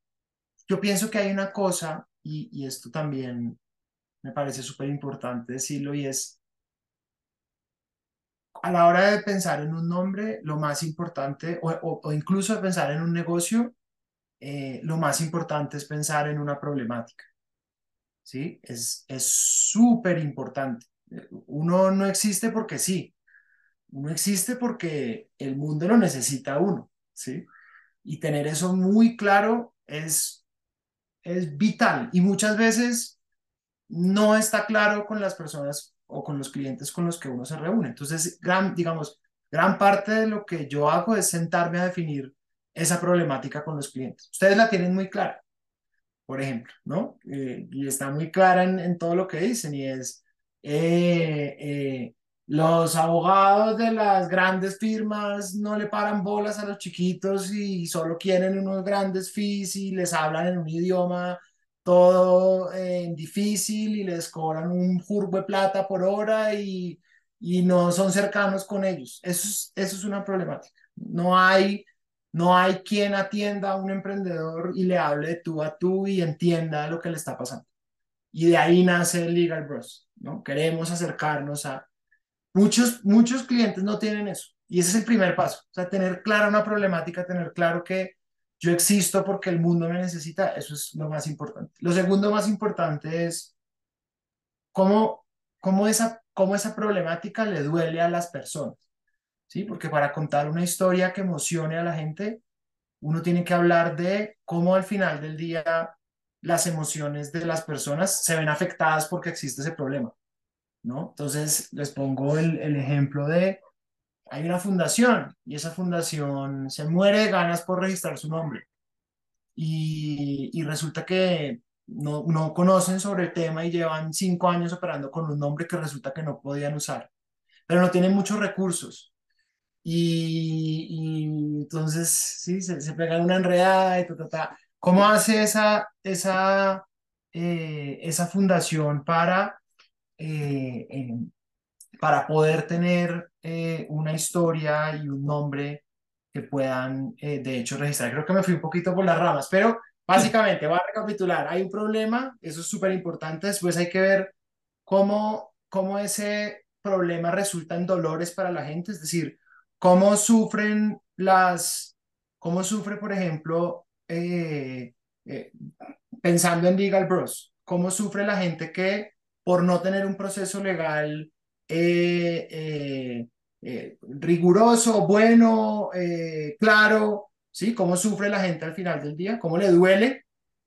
yo pienso que hay una cosa, y, y esto también me parece súper importante decirlo, y es, a la hora de pensar en un nombre, lo más importante, o, o, incluso de pensar en un negocio, eh, lo más importante es pensar en una problemática. ¿Sí? Es súper importante. Uno no existe porque sí. Uno existe porque el mundo lo necesita uno. ¿Sí? Y tener eso muy claro es, es vital. Y muchas veces no está claro con las personas o con los clientes con los que uno se reúne. Entonces, gran, digamos, gran parte de lo que yo hago es sentarme a definir esa problemática con los clientes. Ustedes la tienen muy clara, por ejemplo, ¿no? Eh, y está muy clara en, en, todo lo que dicen y es, eh, eh, los abogados de las grandes firmas no le paran bolas a los chiquitos y solo quieren unos grandes fees y les hablan en un idioma todo eh, difícil y les cobran un jurbo de plata por hora y, y no son cercanos con ellos. Eso es, eso es una problemática. No hay, no hay quien atienda a un emprendedor y le hable de tú a tú y entienda lo que le está pasando. Y de ahí nace el Legal Bros, ¿no? Queremos acercarnos a... Muchos, muchos clientes no tienen eso. Y ese es el primer paso. O sea, tener clara una problemática, tener claro que yo existo porque el mundo me necesita, eso es lo más importante. Lo segundo más importante es cómo, cómo, esa, cómo esa problemática le duele a las personas. ¿sí? Porque para contar una historia que emocione a la gente, uno tiene que hablar de cómo al final del día las emociones de las personas se ven afectadas porque existe ese problema. ¿no? Entonces, les pongo el, el ejemplo de hay una fundación y esa fundación se muere de ganas por registrar su nombre. Y, y resulta que no, no, conocen sobre el tema y llevan cinco años operando con un nombre que resulta que no podían usar, pero no tienen muchos recursos. Y, y entonces, sí, se, se pegan una enredada y ta, ta, ta. ¿Cómo hace esa, esa, eh, esa fundación para eh, eh, para poder tener eh, una historia y un nombre que puedan, eh, de hecho, registrar. Creo que me fui un poquito por las ramas, pero básicamente, voy a recapitular. Hay un problema, eso es súper importante. Después hay que ver cómo, cómo ese problema resulta en dolores para la gente, es decir, cómo sufren las, cómo sufre, por ejemplo, eh, pensando en Legal Bros, cómo sufre la gente que por no tener un proceso legal eh, eh, eh, riguroso, bueno, claro, ¿sí? Cómo sufre la gente al final del día, cómo le duele,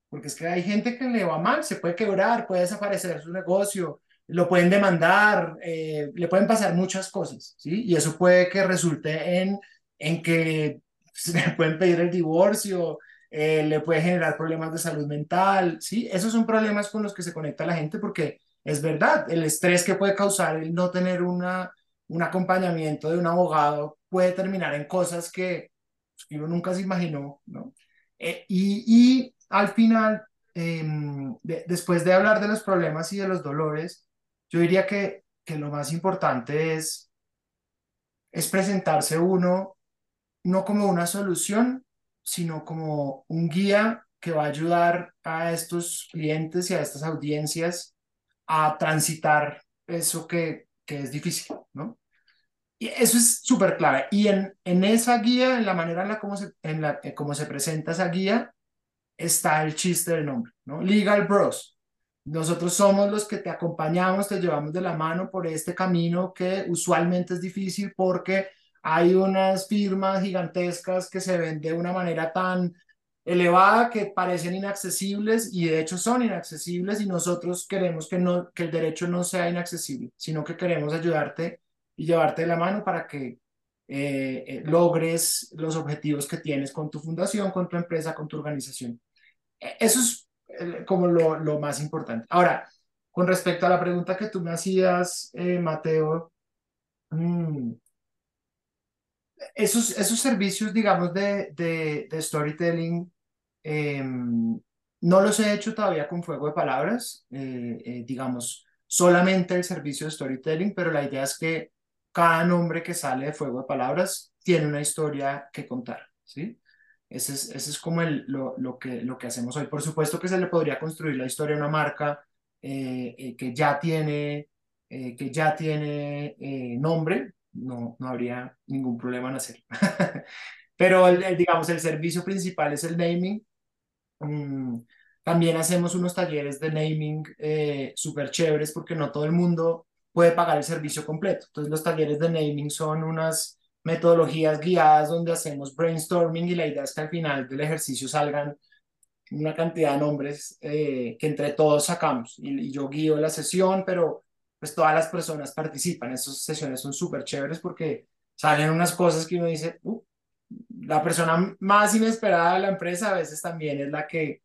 porque es que hay gente que le va mal, se puede quebrar, puede desaparecer su negocio, lo pueden demandar, le pueden pasar muchas cosas, ¿sí? Y eso puede que resulte en, en que se le pueden pedir el divorcio, le puede generar problemas de salud mental, ¿sí? Esos son problemas con los que se conecta la gente porque es verdad, el estrés que puede causar el no tener una, un acompañamiento de un abogado puede terminar en cosas que, pues, uno nunca se imaginó, ¿no? Eh, y, y, al final, em, después de hablar de los problemas y de los dolores, yo diría que, que lo más importante es, es presentarse uno no como una solución, sino como un guía que va a ayudar a estos clientes y a estas audiencias a transitar eso que, que es difícil, ¿no? Y eso es súper clave. Y en, en esa guía, en la manera en la cómo se, en la, cómo se presenta esa guía, está el chiste del nombre, ¿no? Legal Bros. Nosotros somos los que te acompañamos, te llevamos de la mano por este camino que usualmente es difícil porque hay unas firmas gigantescas que se ven de una manera tan elevada que parecen inaccesibles y de hecho son inaccesibles y nosotros queremos que, no, que el derecho no sea inaccesible, sino que queremos ayudarte y llevarte de la mano para que eh, eh, logres los objetivos que tienes con tu fundación, con tu empresa, con tu organización. E, eso es eh, como lo, lo, más importante. Ahora, con respecto a la pregunta que tú me hacías, Mateo, mmm, esos, esos servicios, digamos, de, de, storytelling, eh, no los he hecho todavía con fuego de palabras, eh, eh, digamos, solamente el servicio de storytelling, pero la idea es que cada nombre que sale de fuego de palabras tiene una historia que contar, ¿sí? Ese es, ese es como el, lo, lo, que, lo que hacemos hoy. Por supuesto que se le podría construir la historia a una marca eh, que ya tiene, que ya tiene nombre, no, no habría ningún problema en hacerlo. Pero, el, digamos, el servicio principal es el naming. Mm, también hacemos unos talleres de naming súper chéveres porque no todo el mundo puede pagar el servicio completo. Entonces, los talleres de naming son unas metodologías guiadas donde hacemos brainstorming y la idea es que al final del ejercicio salgan una cantidad de nombres eh, que entre todos sacamos y, yo guío la sesión, pero pues todas las personas participan. Esas sesiones son súper chéveres porque salen unas cosas que uno dice, uh, la persona más inesperada de la empresa a veces también es la que,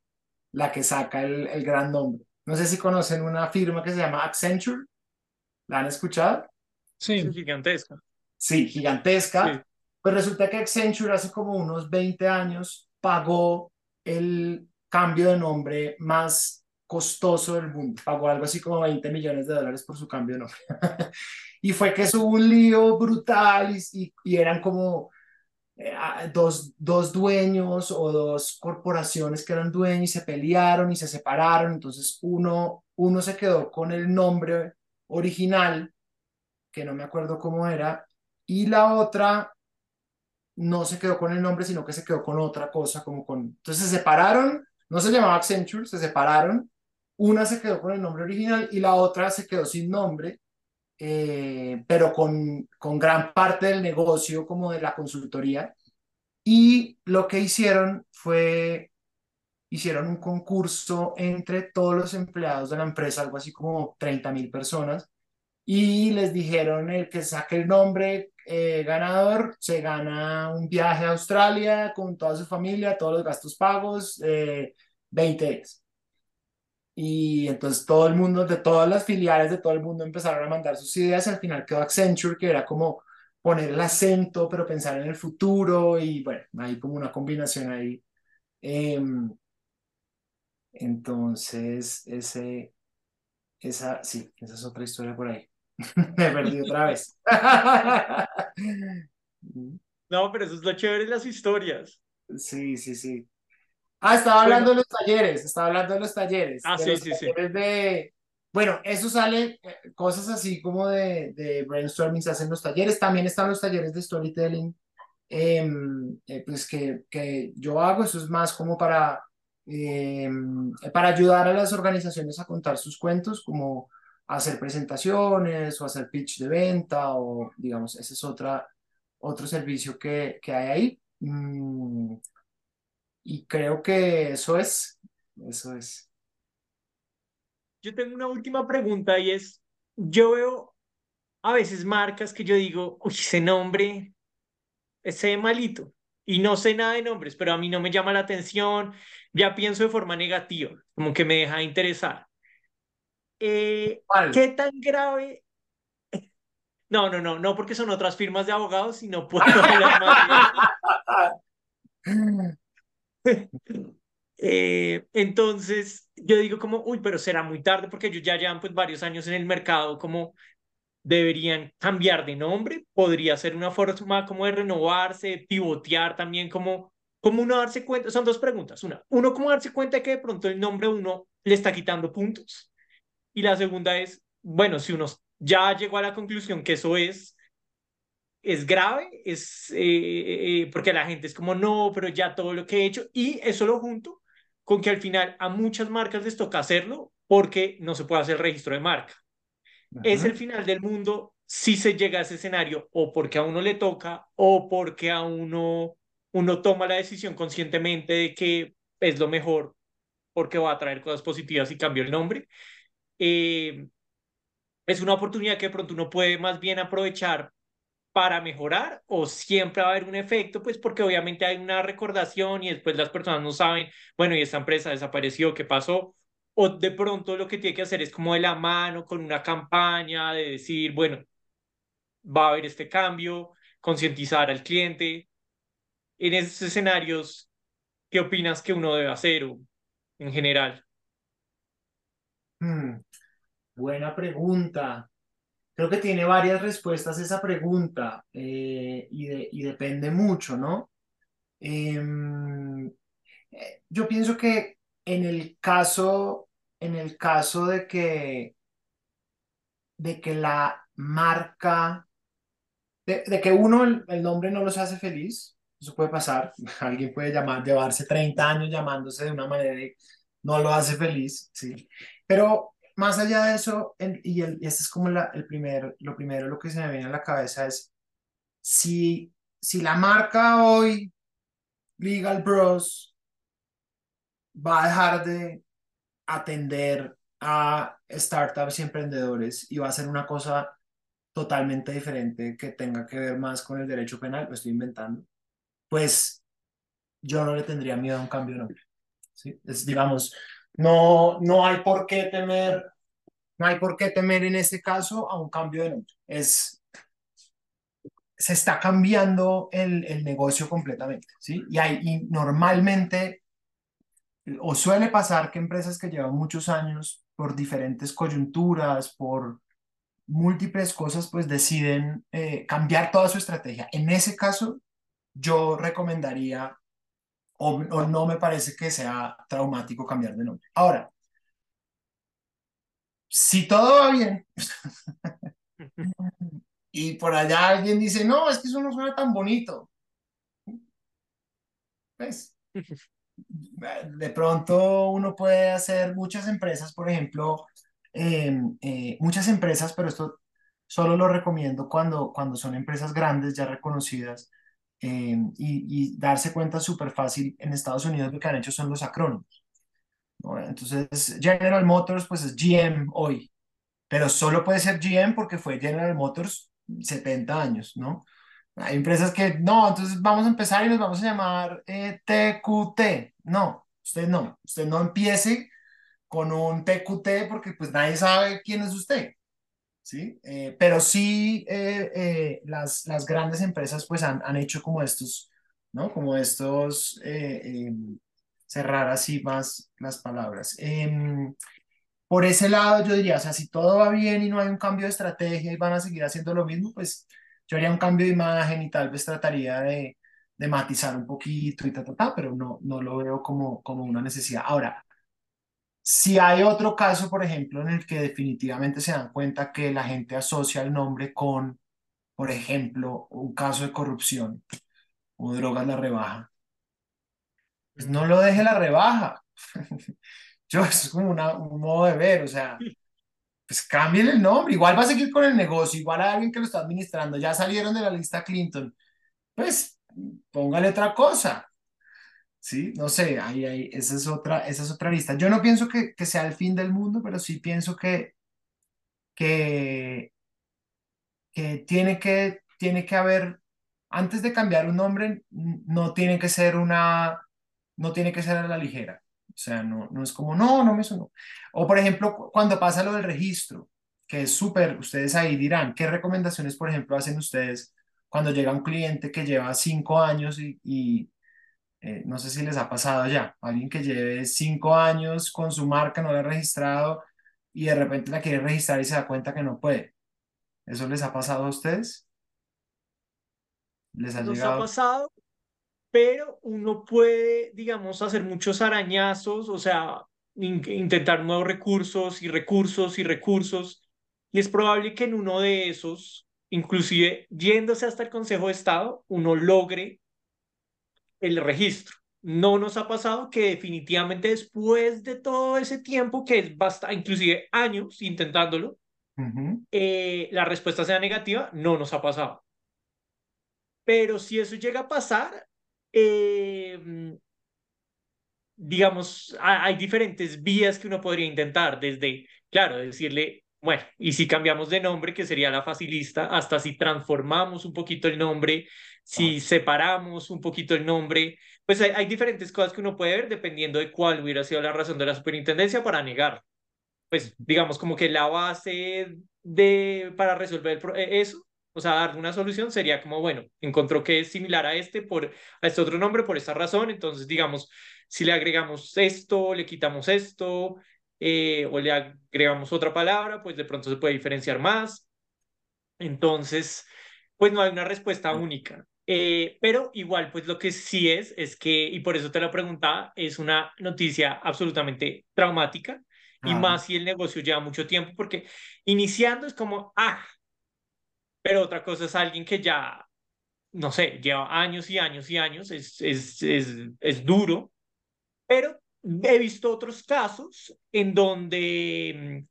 la que saca el, el gran nombre. No sé si conocen una firma que se llama Accenture. ¿La han escuchado? Sí, gigantesca. Sí, gigantesca. Pues resulta que Accenture hace como unos 20 años pagó el cambio de nombre más costoso del mundo. Pagó algo así como 20 millones de dólares por su cambio de nombre. y fue que hubo un lío brutal y, y, eran como eh, dos, dos dueños o dos corporaciones que eran dueños y se pelearon y se separaron. Entonces uno, uno se quedó con el nombre original, que no me acuerdo cómo era, y la otra no se quedó con el nombre, sino que se quedó con otra cosa, como con... Entonces se separaron, no se llamaba Accenture, se separaron, una se quedó con el nombre original y la otra se quedó sin nombre, eh, pero con, con gran parte del negocio como de la consultoría. Y lo que hicieron fue, hicieron un concurso entre todos los empleados de la empresa, algo así como 30 mil personas, y les dijeron el que saque el nombre eh, ganador se gana un viaje a Australia con toda su familia, todos los gastos pagos, eh, 20 días. Y entonces todo el mundo, de todas las filiales de todo el mundo empezaron a mandar sus ideas y al final quedó Accenture, que era como poner el acento, pero pensar en el futuro y bueno, hay como una combinación ahí. Em, entonces, ese, esa, sí, esa es otra historia por ahí. Me perdí otra vez. no, pero eso es lo chévere de las historias. Sí, sí, sí. Ah, estaba hablando de los talleres, estaba hablando de los talleres. Ah, sí, sí, sí. De... Bueno, eso sale, eh, cosas así como de, de brainstorming se hacen los talleres. También están los talleres de storytelling, em, eh, pues que, que yo hago. Eso es más como para, em, para ayudar a las organizaciones a contar sus cuentos, como hacer presentaciones o hacer pitch de venta o digamos, ese es otra, otro servicio que, que hay ahí. Mm, y creo que eso es, eso es. Yo tengo una última pregunta y es, yo veo a veces marcas que yo digo, uy, ese nombre, ese malito, y no sé nada de nombres, pero a mí no me llama la atención, ya pienso de forma negativa, como que me deja de interesar. Eh, ¿Qué tan grave? No, no, no, no porque son otras firmas de abogados, sino por eh, entonces, yo digo como, uy, pero será muy tarde porque ellos ya llevan pues varios años en el mercado, como deberían cambiar de nombre, podría ser una forma como de renovarse, pivotear también, como, como uno darse cuenta, son dos preguntas, una, uno, cómo darse cuenta de que de pronto el nombre uno le está quitando puntos, y la segunda es, bueno, si uno ya llegó a la conclusión que eso es, es grave, es eh, eh, porque la gente es como, no, pero ya todo lo que he hecho, y eso lo junto con que al final a muchas marcas les toca hacerlo porque no se puede hacer registro de marca. Es el final del mundo si se llega a ese escenario o porque a uno le toca o porque a uno uno toma la decisión conscientemente de que es lo mejor porque va a traer cosas positivas y cambia el nombre. Eh, es una oportunidad que de pronto uno puede más bien aprovechar para mejorar o siempre va a haber un efecto, pues porque obviamente hay una recordación y después las personas no saben, bueno, y esta empresa desapareció, ¿qué pasó? O de pronto lo que tiene que hacer es como de la mano con una campaña de decir, bueno, va a haber este cambio, concientizar al cliente. En esos escenarios, ¿qué opinas que uno debe hacer en general? Hmm, buena pregunta. Creo que tiene varias respuestas esa pregunta eh, y, depende mucho, ¿no? Em, eh, yo pienso que en el caso, en el caso de que, de que la marca, de, de que uno el, el nombre no los hace feliz, eso puede pasar. Alguien puede llamar, llevarse 30 años llamándose de una manera y no lo hace feliz, ¿sí? Pero más allá de eso, en- y, el, y este es como la, el primer, lo primero, lo que se me viene a la cabeza es, si, si la marca hoy, Legal Bros, va a dejar de atender a startups y emprendedores y va a ser una cosa totalmente diferente que tenga que ver más con el derecho penal, lo estoy inventando, pues yo no le tendría miedo a un cambio de nombre. ¿sí? Es, digamos, no, no hay por qué temer, no hay por qué temer en este caso a un cambio de nombre. Es, se está cambiando el, el negocio completamente, ¿sí? Y, hay, y normalmente, o suele pasar que empresas que llevan muchos años por diferentes coyunturas, por múltiples cosas, pues deciden eh, cambiar toda su estrategia. En ese caso, yo recomendaría o, o no me parece que sea traumático cambiar de nombre. Ahora, si todo va bien y por allá alguien dice, no, es que eso no suena tan bonito, pues de pronto uno puede hacer muchas empresas, por ejemplo, eh, eh, muchas empresas, pero esto solo lo recomiendo cuando, cuando son empresas grandes, ya reconocidas, eh, y, y darse cuenta súper fácil en Estados Unidos lo que han hecho son los acrónimos. ¿no? Entonces, General Motors, pues es GM hoy, pero solo puede ser GM porque fue General Motors 70 años, ¿no? Hay empresas que, no, entonces vamos a empezar y nos vamos a llamar eh, TQT. No, usted no, usted no empiece con un TQT porque pues nadie sabe quién es usted, ¿sí? Eh, pero sí eh, eh, las, las grandes empresas pues han, han hecho como estos, ¿no? Como estos, eh, eh, cerrar así más las palabras. Em, por ese lado, yo diría, o sea, si todo va bien y no hay un cambio de estrategia y van a seguir haciendo lo mismo, pues yo haría un cambio de imagen y tal vez trataría de, de matizar un poquito y ta, ta, ta, pero no, no lo veo como, como una necesidad. Ahora, si hay otro caso, por ejemplo, en el que definitivamente se dan cuenta que la gente asocia el nombre con, por ejemplo, un caso de corrupción o drogas la rebaja, pues no lo deje la rebaja. Yo, es como una, un modo de ver, o sea, pues cambien el nombre, igual va a seguir con el negocio, igual hay alguien que lo está administrando, ya salieron de la lista Clinton, pues póngale otra cosa, ¿sí? No sé, ahí, ahí, esa es otra, esa es otra lista. Yo no pienso que, que sea el fin del mundo, pero sí pienso que, que, que tiene que, tiene que haber, antes de cambiar un nombre, no tiene que ser una, no tiene que ser a la ligera. O sea, no, no es como, no, no me sonó. O por ejemplo, cu- cuando pasa lo del registro, que es súper, ustedes ahí dirán, ¿qué recomendaciones, por ejemplo, hacen ustedes cuando llega un cliente que lleva cinco años y, eh, no sé si les ha pasado ya, alguien que lleve cinco años con su marca, no la ha registrado y de repente la quiere registrar y se da cuenta que no puede? ¿Eso les ha pasado a ustedes? ¿Les ha Nos ha pasado, pero uno puede, digamos, hacer muchos arañazos, o sea, in- intentar nuevos recursos y recursos y recursos, y es probable que en uno de esos, inclusive yéndose hasta el Consejo de Estado, uno logre el registro. No nos ha pasado que definitivamente después de todo ese tiempo, que es bastante, inclusive años intentándolo, Ujú, eh, la respuesta sea negativa, no nos ha pasado. Pero si eso llega a pasar, eh, digamos, ha- hay diferentes vías que uno podría intentar, desde, claro, decirle, bueno, y si cambiamos de nombre, que sería la facilista, hasta si transformamos un poquito el nombre, ah, si separamos un poquito el nombre, pues hay, hay diferentes cosas que uno puede ver dependiendo de cuál hubiera sido la razón de la superintendencia para negar. Pues digamos como que la base de, para resolver eh, eso, o sea, dar una solución sería como, bueno, encontró que es similar a este por a este otro nombre por esta razón, entonces digamos, si le agregamos esto, le quitamos esto, eh, o le agregamos otra palabra, pues de pronto se puede diferenciar más. Entonces, pues no hay una respuesta única. Eh, pero igual, pues lo que sí es, es que, y por eso te lo preguntaba, es una noticia absolutamente traumática, y Ah, más si el negocio lleva mucho tiempo, porque iniciando es como, ah, pero otra cosa es alguien que ya, no sé, lleva años y años y años, es, es, es, es duro, pero he visto otros casos en donde mm,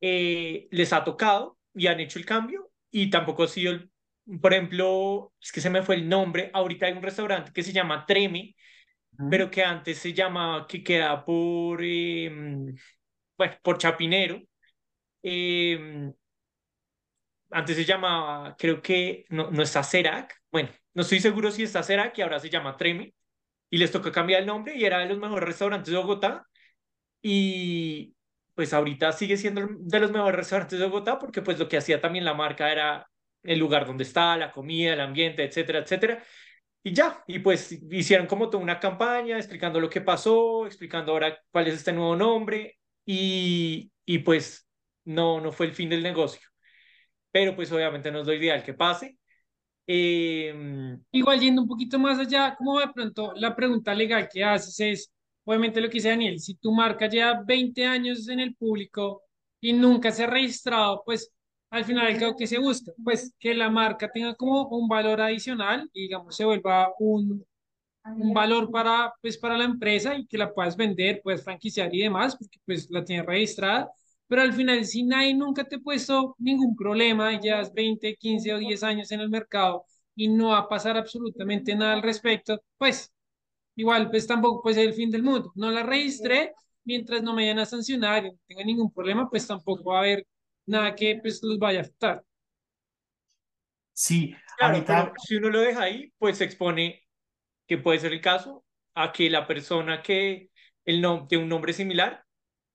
eh, les ha tocado y han hecho el cambio y tampoco ha sido, el- por ejemplo, es que se me fue el nombre, ahorita hay un restaurante que se llama Treme, ujú. pero que antes se llamaba, que queda por, eh, mm, bueno, por Chapinero, eh, antes se llamaba, creo que no, no está Cerac, bueno, no estoy seguro si está Cerac y ahora se llama Treme, y les tocó cambiar el nombre y era de los mejores restaurantes de Bogotá, y pues ahorita sigue siendo de los mejores restaurantes de Bogotá porque pues lo que hacía también la marca era el lugar donde está, la comida, el ambiente, etcétera, etcétera. Y ya, y pues hicieron como toda una campaña explicando lo que pasó, explicando ahora cuál es este nuevo nombre y, y pues no, no fue el fin del negocio. Pero pues obviamente no es lo ideal que pase. Eh, Igual yendo un poquito más allá, como de pronto la pregunta legal que haces es, obviamente lo que dice Daniel, si tu marca lleva 20 años en el público y nunca se ha registrado, pues al final creo que se busca, pues que la marca tenga como un valor adicional y digamos se vuelva un, un valor para, pues, para la empresa y que la puedas vender, puedes franquiciar y demás, porque pues la tienes registrada. Pero al final, si nadie nunca te ha puesto ningún problema, y llevas 20, 15 o 10 años en el mercado y no va a pasar absolutamente nada al respecto, pues igual, pues tampoco puede ser el fin del mundo. No la registré, mientras no me vayan a sancionar y no tenga ningún problema, pues tampoco va a haber nada que pues los vaya a afectar. Sí, claro, ahorita si uno lo deja ahí, pues se expone que puede ser el caso a que la persona que el nom tiene un nombre similar,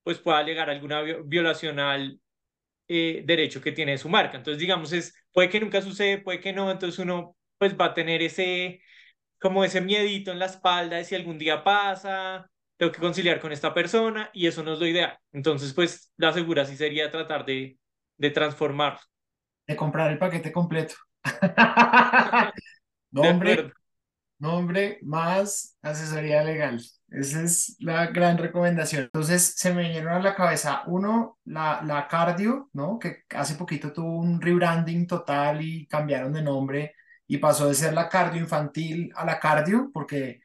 pues pueda alegar alguna vi- violación al eh, derecho que tiene su marca. Entonces, digamos, es, puede que nunca sucede, puede que no, entonces uno pues va a tener ese, como ese miedito en la espalda de si algún día pasa, tengo que conciliar con esta persona y eso no es lo ideal. Entonces, pues la segura sí sería tratar de, de transformar. de comprar el paquete completo. Nombre, nombre más asesoría legal. Esa es la gran recomendación. Entonces, se me vinieron a la cabeza, uno, la, la Cardio, ¿no? Que hace poquito tuvo un rebranding total y cambiaron de nombre y pasó de ser la Cardio Infantil a la Cardio, porque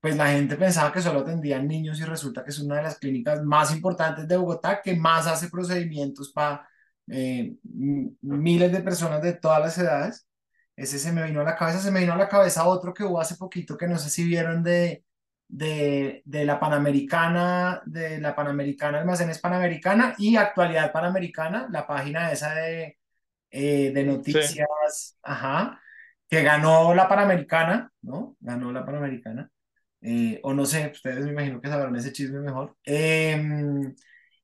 pues la gente pensaba que solo atendían niños y resulta que es una de las clínicas más importantes de Bogotá que más hace procedimientos para eh, miles de personas de todas las edades. Ese se me vino a la cabeza, se me vino a la cabeza otro que hubo hace poquito que no sé si vieron de, de, de la Panamericana, de la Panamericana, Almacenes Panamericana y Actualidad Panamericana, la página esa de, eh, de Sí. noticias, ajá, que ganó la Panamericana, ¿no? Ganó la Panamericana. Eh, o no sé, ustedes me imagino que sabrán ese chisme mejor. Em,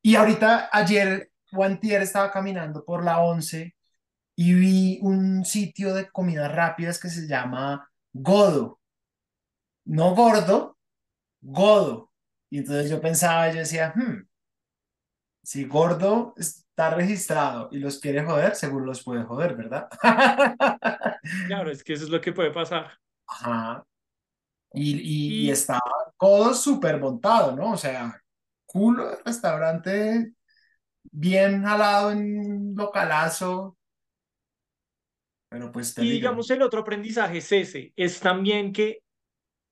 y ahorita, ayer o antier estaba caminando por la 11 y vi un sitio de comidas rápidas que se llama Godo. No gordo, Godo. Y entonces yo pensaba, yo decía, "Hmm, si gordo está registrado y los quiere joder, seguro los puede joder, ¿verdad? Claro, es que eso es lo que puede pasar. Ajá. Y, y, y Y está todo súper montado, ¿no? O sea, culo de restaurante bien jalado en localazo, pero pues Y digamos, el otro aprendizaje es ese, es también que,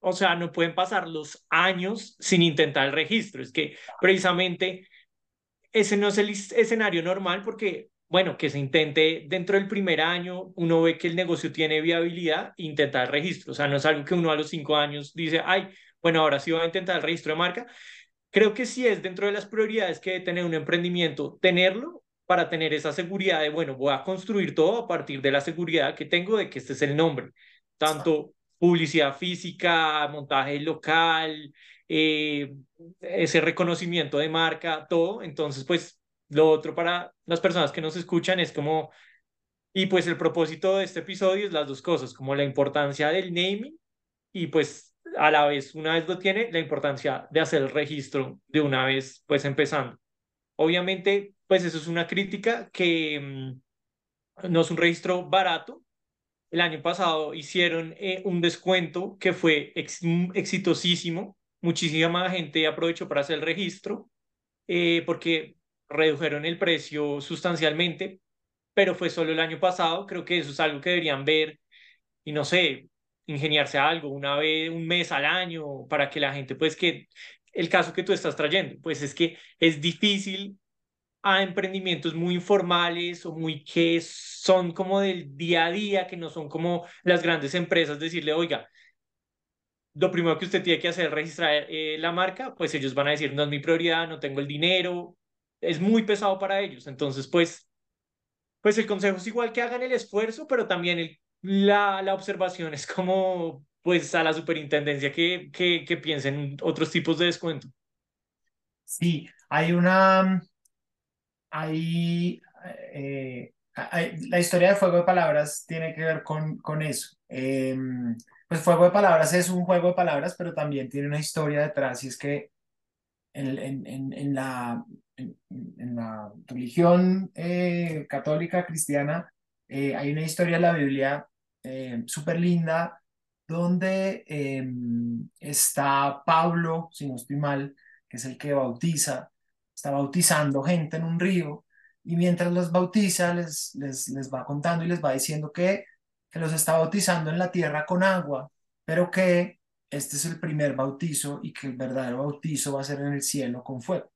o sea, no pueden pasar los años sin intentar el registro. Es que precisamente ese no es el escenario normal porque, bueno, que se intente dentro del primer año, uno ve que el negocio tiene viabilidad, e intenta el registro. O sea, no es algo que uno a los cinco años dice, ay, bueno, ahora sí voy a intentar el registro de marca. Creo que sí es dentro de las prioridades que debe tener un emprendimiento, tenerlo para tener esa seguridad de, bueno, voy a construir todo a partir de la seguridad que tengo de que este es el nombre, tanto publicidad física, montaje local, eh, ese reconocimiento de marca, todo. Entonces, pues lo otro para las personas que nos escuchan es como, y pues el propósito de este episodio es las dos cosas, como la importancia del naming y pues a la vez, una vez lo tiene, la importancia de hacer el registro de una vez, pues empezando. Obviamente, pues eso es una crítica que mm, no es un registro barato, el año pasado hicieron eh, un descuento que fue exitosísimo. Muchísima gente aprovechó para hacer el registro eh, porque redujeron el precio sustancialmente, pero fue solo el año pasado. Creo que eso es algo que deberían ver y no sé, ingeniarse algo una vez, un mes al año para que la gente, pues que el caso que tú estás trayendo, pues es que es difícil a emprendimientos muy informales o muy que son como del día a día, que no son como las grandes empresas, decirle, oiga, lo primero que usted tiene que hacer es registrar eh, la marca, pues ellos van a decir, no es mi prioridad, no tengo el dinero, es muy pesado para ellos. Entonces, pues, pues el consejo es igual que hagan el esfuerzo, pero también el, la, la observación es como, pues, a la superintendencia que, que, que piensen otros tipos de descuento. Sí, hay una, hay, eh, la historia de Fuego de Palabras tiene que ver con, con eso. Em, pues Fuego de Palabras es un juego de palabras, pero también tiene una historia detrás y es que en, en, en, la, en, la religión eh, católica cristiana eh, hay una historia en la Biblia eh, súper linda donde em, está Pablo, si no estoy mal, que es el que bautiza, está bautizando gente en un río y mientras los bautiza les, les, les va contando y les va diciendo que, que los está bautizando en la tierra con agua, pero que este es el primer bautizo y que el verdadero bautizo va a ser en el cielo con fuego.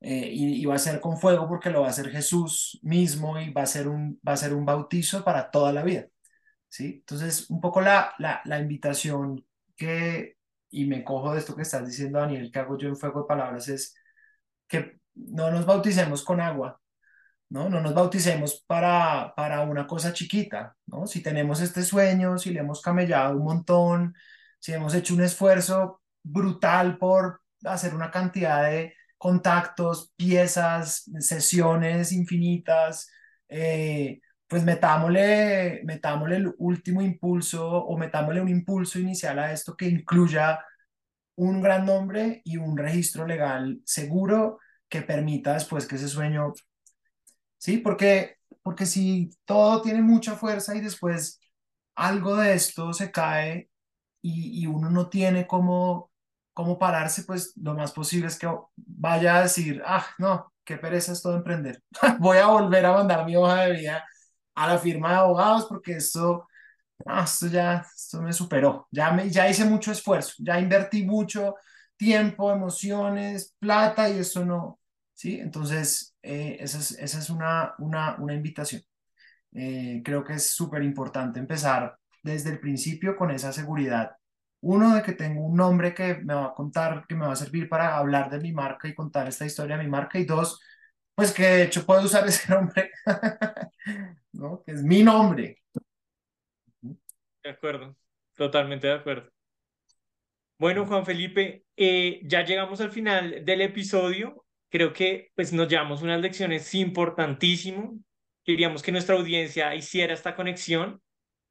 Eh, y, va a ser con fuego porque lo va a hacer Jesús mismo y va a ser un, va a ser un bautizo para toda la vida. ¿sí? Entonces, un poco la, la, la invitación que, y me cojo de esto que estás diciendo, Daniel, que hago yo en fuego de palabras, es no nos bauticemos con agua, ¿no? No nos bauticemos para, para una cosa chiquita, ¿no? Si tenemos este sueño, si le hemos camellado un montón, si hemos hecho un esfuerzo brutal por hacer una cantidad de contactos, piezas, sesiones infinitas, eh, pues metámosle, metámosle el último impulso o metámosle un impulso inicial a esto que incluya un gran nombre y un registro legal seguro que permita después que ese sueño, sí, porque, porque si todo tiene mucha fuerza y después algo de esto se cae y, y uno no tiene cómo, cómo pararse, pues lo más posible es que vaya a decir, ah, no, qué pereza es todo emprender. Voy a volver a mandar mi hoja de vida a la firma de abogados porque esto, ah, esto ya esto me superó. Ya, me, ya hice mucho esfuerzo, ya invertí mucho tiempo, emociones, plata y eso no, ¿sí? Entonces, eh, esa es, esa es una, una, una invitación. Eh, creo que es súper importante empezar desde el principio con esa seguridad. Uno, de que tengo un nombre que me va a contar, que me va a servir para hablar de mi marca y contar esta historia de mi marca. Y dos, pues que de hecho puedo usar ese nombre, ¿no? Que es mi nombre. De acuerdo, totalmente de acuerdo. Bueno, Juan Felipe, eh, ya llegamos al final del episodio. Creo que pues nos llevamos unas lecciones importantísimas. Queríamos que nuestra audiencia hiciera esta conexión.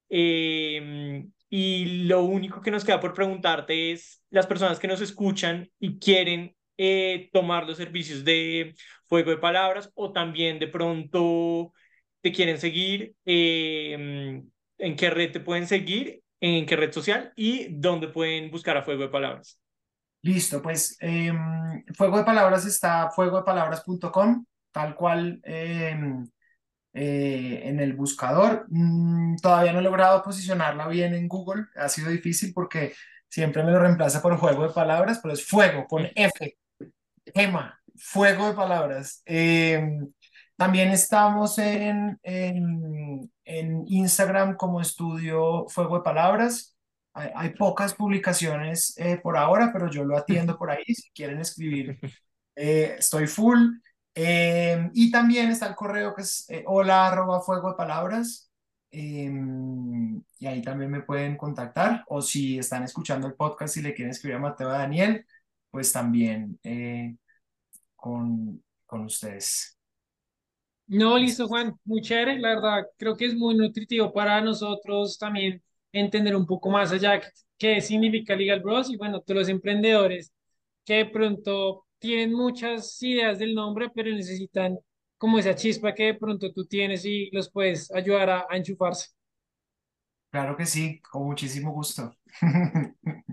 Em, y lo único que nos queda por preguntarte es, las personas que nos escuchan y quieren eh, tomar los servicios de Fuego de Palabras o también de pronto te quieren seguir, em, en qué red te pueden seguir, en qué red social y dónde pueden buscar a Fuego de Palabras. Listo, pues em, Fuego de Palabras está fuegodepalabras.com, tal cual em, eh, en el buscador. Mm, todavía no he logrado posicionarla bien en Google, ha sido difícil porque siempre me lo reemplaza por Juego de Palabras, pero es Fuego con F, Gema, Fuego de Palabras. Em, también estamos en, en, en, Instagram como estudio Fuego de Palabras. Hay, pocas publicaciones eh, por ahora, pero yo lo atiendo por ahí. Si quieren escribir, eh, estoy full. Em, y también está el correo que es eh, hola arroba fuego de palabras. Em, y ahí también me pueden contactar. O si están escuchando el podcast y le quieren escribir a Mateo a Daniel, pues también con, con ustedes. No, listo, Juan, muy chévere, la verdad, creo que es muy nutritivo para nosotros también entender un poco más allá qué significa Legal Bros y bueno, todos los emprendedores que de pronto tienen muchas ideas del nombre, pero necesitan como esa chispa que de pronto tú tienes y los puedes ayudar a, a enchufarse. Claro que sí, con muchísimo gusto.